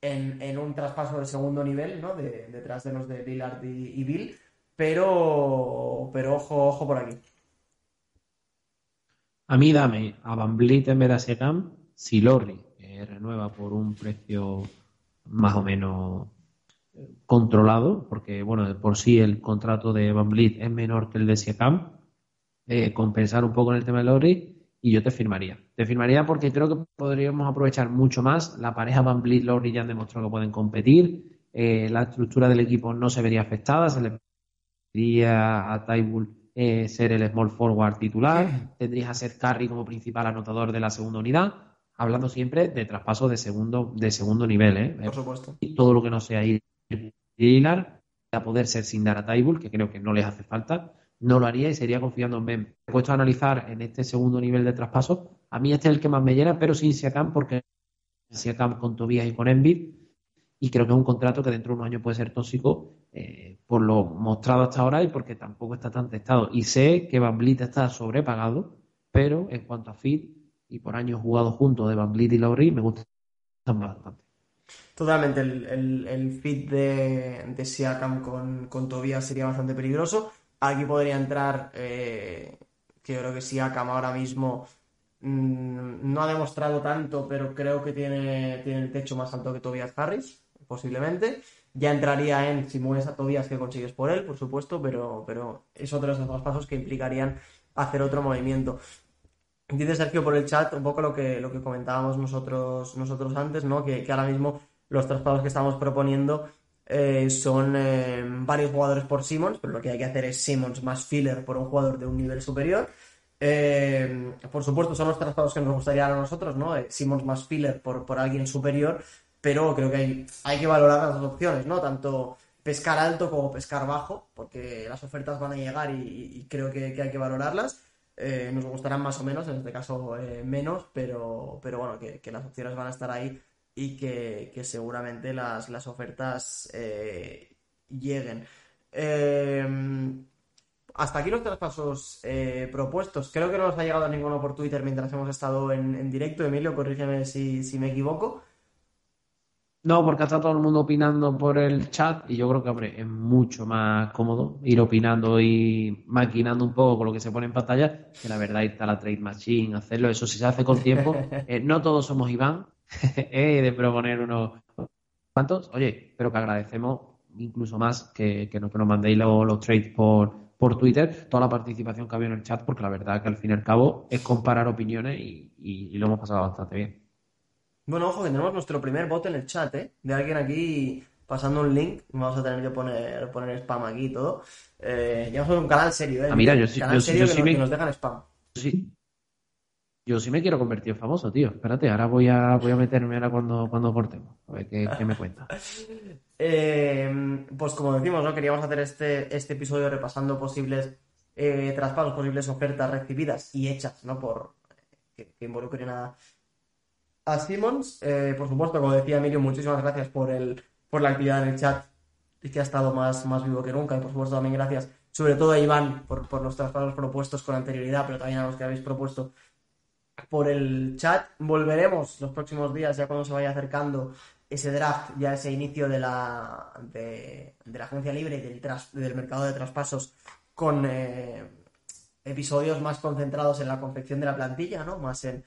en, un traspaso de segundo nivel, ¿no? detrás de los de Lillard y, Bill, pero, pero ojo, ojo por aquí. A mí dame a Van en vez de a si Lorry renueva por un precio más o menos controlado, porque bueno, por sí el contrato de Van es menor que el de Siakam, eh, compensar un poco en el tema de Lowry y yo te firmaría. Te firmaría porque creo que podríamos aprovechar mucho más. La pareja Van Vliet Lowry ya han demostrado que pueden competir. Eh, la estructura del equipo no se vería afectada. Se le pediría a Tybull eh, ser el small forward titular. Tendrías a Seth Curry como principal anotador de la segunda unidad. Hablando siempre de traspaso de segundo, de segundo nivel, ¿eh? Por supuesto. Y todo lo que no sea ir a poder ser sin dar a Tybull, que creo que no les hace falta, no lo haría y sería confiando en Ben. He puesto a analizar en este segundo nivel de traspaso. A mí este es el que más me llena, pero sin Siakam, porque Siakam con Tobias y con Envid. Y creo que es un contrato que dentro de unos años puede ser tóxico eh, por lo mostrado hasta ahora y porque tampoco está tan testado. Y sé que Van Vliet está sobrepagado, pero en cuanto a fit y por años jugados juntos de Van Vliet y Lowry, me gusta bastante. Totalmente, el, el, fit de, de Siakam con, con Tobias sería bastante peligroso. Aquí podría entrar, eh, que yo creo que Siakam ahora mismo mm, no ha demostrado tanto, pero creo que tiene, tiene el techo más alto que Tobias Harris, posiblemente. Ya entraría en si mueves a Tobias que consigues por él, por supuesto, pero, pero es otro de esos dos pasos que implicarían hacer otro movimiento. Dice Sergio por el chat un poco lo que, lo que comentábamos nosotros, nosotros antes, ¿no? Que, que ahora mismo los traspasos que estamos proponiendo eh, son eh, varios jugadores por Simmons, pero lo que hay que hacer es Simmons más filler por un jugador de un nivel superior. Eh, por supuesto, son los traspasos que nos gustaría a nosotros, ¿no? Simmons más filler por, por alguien superior, pero creo que hay, hay que valorar las dos opciones, ¿no? Tanto pescar alto como pescar bajo, porque las ofertas van a llegar y, creo que, hay que valorarlas. nos gustarán más o menos, en este caso menos, pero, pero bueno, que, que, las opciones van a estar ahí y que, seguramente las, las ofertas eh, lleguen. Em, hasta aquí los traspasos eh, propuestos. Creo que no nos ha llegado ninguno por Twitter mientras hemos estado en, directo. Emilio, corrígeme si, me equivoco. No, porque está todo el mundo opinando por el chat y yo creo que, hombre, es mucho más cómodo ir opinando y maquinando un poco con lo que se pone en pantalla, que la verdad está la Trade Machine, hacerlo, eso si se hace con tiempo. *laughs* Eh, no todos somos Iván, *laughs* eh, de proponer unos cuantos. Oye, pero que agradecemos incluso más que, que, nos, que nos mandéis los, los trades por, por Twitter, toda la participación que ha habido en el chat, porque la verdad que al fin y al cabo es comparar opiniones y, y, y lo hemos pasado bastante bien. Bueno, ojo, que tenemos nuestro primer bot en el chat, ¿eh? De alguien aquí pasando un link. Vamos a tener que poner, poner spam aquí y todo. Eh, ya somos un canal serio, ¿eh? Ah, mira, yo sí, canal yo, serio yo que, sí nos, me, que nos dejan spam. sí, yo sí me quiero convertir en famoso, tío. Espérate, ahora voy a, voy a meterme ahora cuando, cuando cortemos. A ver qué, qué me cuenta. *laughs* Eh, pues como decimos, ¿no? Queríamos hacer este, este episodio repasando posibles eh, traspasos, posibles ofertas recibidas y hechas, ¿no? Por que, que involucren a, a Simmons. Eh, por supuesto, como decía Emilio, muchísimas gracias por el, por la actividad en el chat que ha estado más, más vivo que nunca. Y por supuesto también gracias, sobre todo a Iván, por, por los traspasos propuestos con anterioridad, pero también a los que habéis propuesto por el chat. Volveremos los próximos días, ya cuando se vaya acercando ese draft, ya ese inicio de la, de, de la agencia libre y del, tras, del mercado de traspasos con eh, episodios más concentrados en la confección de la plantilla, ¿no? Más en,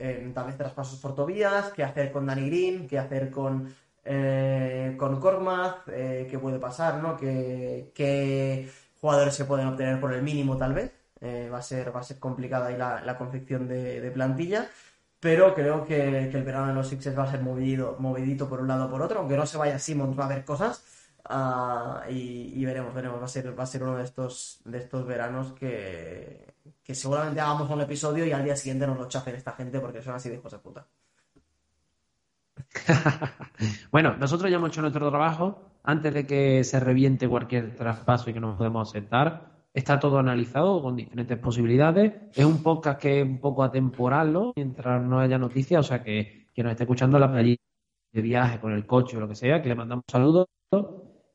en tal vez traspasos por Tobías, qué hacer con Danny Green, qué hacer con, eh, con Kormaz, eh, qué puede pasar, ¿no? ¿Qué, jugadores se pueden obtener por el mínimo tal vez. Eh, va, a ser, va a ser complicada ahí la, la confección de, plantilla, pero creo que, el verano de los Sixers va a ser movido, movidito por un lado o por otro, aunque no se vaya Simmons va a haber cosas uh, y, y, veremos, veremos, va a ser, va a ser uno de estos, de estos veranos que, que seguramente hagamos un episodio y al día siguiente nos lo chafen esta gente porque son así de hijos de *laughs* bueno, nosotros ya hemos hecho nuestro trabajo antes de que se reviente cualquier traspaso y que nos podemos sentar. Está todo analizado con diferentes posibilidades. Es un podcast que es un poco atemporal, ¿no? Mientras no haya noticias, o sea que quien nos esté escuchando la allí de viaje con el coche o lo que sea, que le mandamos saludos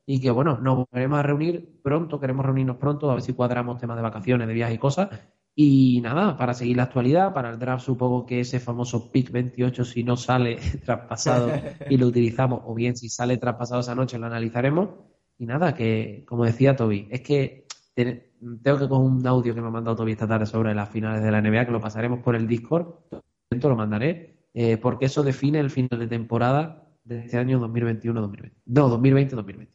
y que bueno, nos volveremos a reunir pronto, queremos reunirnos pronto, a ver si cuadramos temas de vacaciones, de viaje y cosas. Y nada, para seguir la actualidad, para el draft supongo que ese famoso pick 28 si no sale *laughs* traspasado *laughs* y lo utilizamos, o bien si sale traspasado esa noche lo analizaremos. Y nada, que como decía Toby, es que tengo que coger un audio que me ha mandado Toby esta tarde sobre las finales de la NBA, que lo pasaremos por el Discord, lo mandaré, eh, porque eso define el final de temporada de este año 2021-2020. No, 2020-2021.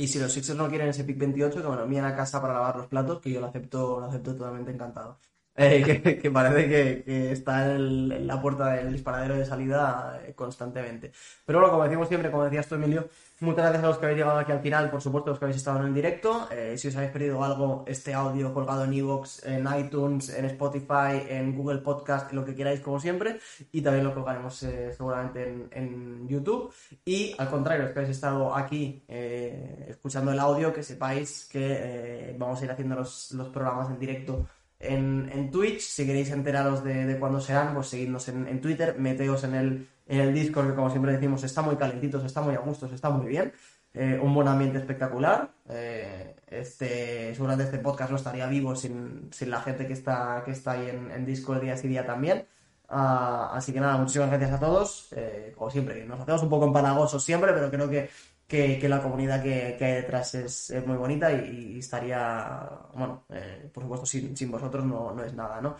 Y si los Sixers no quieren ese pick 28, que lo envíen a casa para lavar los platos, que yo lo acepto, lo acepto totalmente encantado. Eh, que, parece que, está en, la puerta del disparadero de salida eh, constantemente. Pero bueno, como decimos siempre, como decías tú, Emilio, muchas gracias a los que habéis llegado aquí al final, por supuesto, los que habéis estado en el directo. Eh, si os habéis perdido algo, este audio colgado en Evox, en iTunes, en Spotify, en Google Podcast, lo que queráis, como siempre. Y también lo colgaremos eh, seguramente en, YouTube. Y al contrario, los que habéis estado aquí escuchando el audio, que sepáis que vamos a ir haciendo los programas en directo en, Twitch. Si queréis enteraros de, de cuándo serán, pues seguidnos en, en, Twitter, meteos en el, en el Discord, que como siempre decimos, está muy calentito, está muy a gusto, está muy bien. Eh, un buen ambiente espectacular. Eh, este, seguramente este podcast no estaría vivo sin, sin la gente que está, que está ahí en, en Discord día sí día también. Uh, así que nada, muchísimas gracias a todos. Eh, como siempre, nos hacemos un poco empalagosos siempre, pero creo que que, que, la comunidad que, que hay detrás es, es muy bonita y, estaría, bueno, eh, por supuesto, sin, sin vosotros no, no, es nada, ¿no?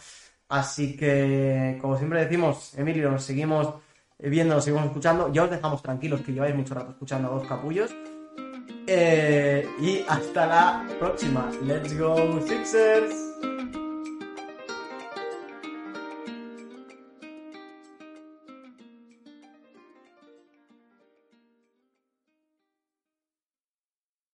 Así que, como siempre decimos, Emilio, nos seguimos viendo, nos seguimos escuchando. Ya os dejamos tranquilos que lleváis mucho rato escuchando a dos capullos. Eh, y hasta la próxima. Let's go, Sixers!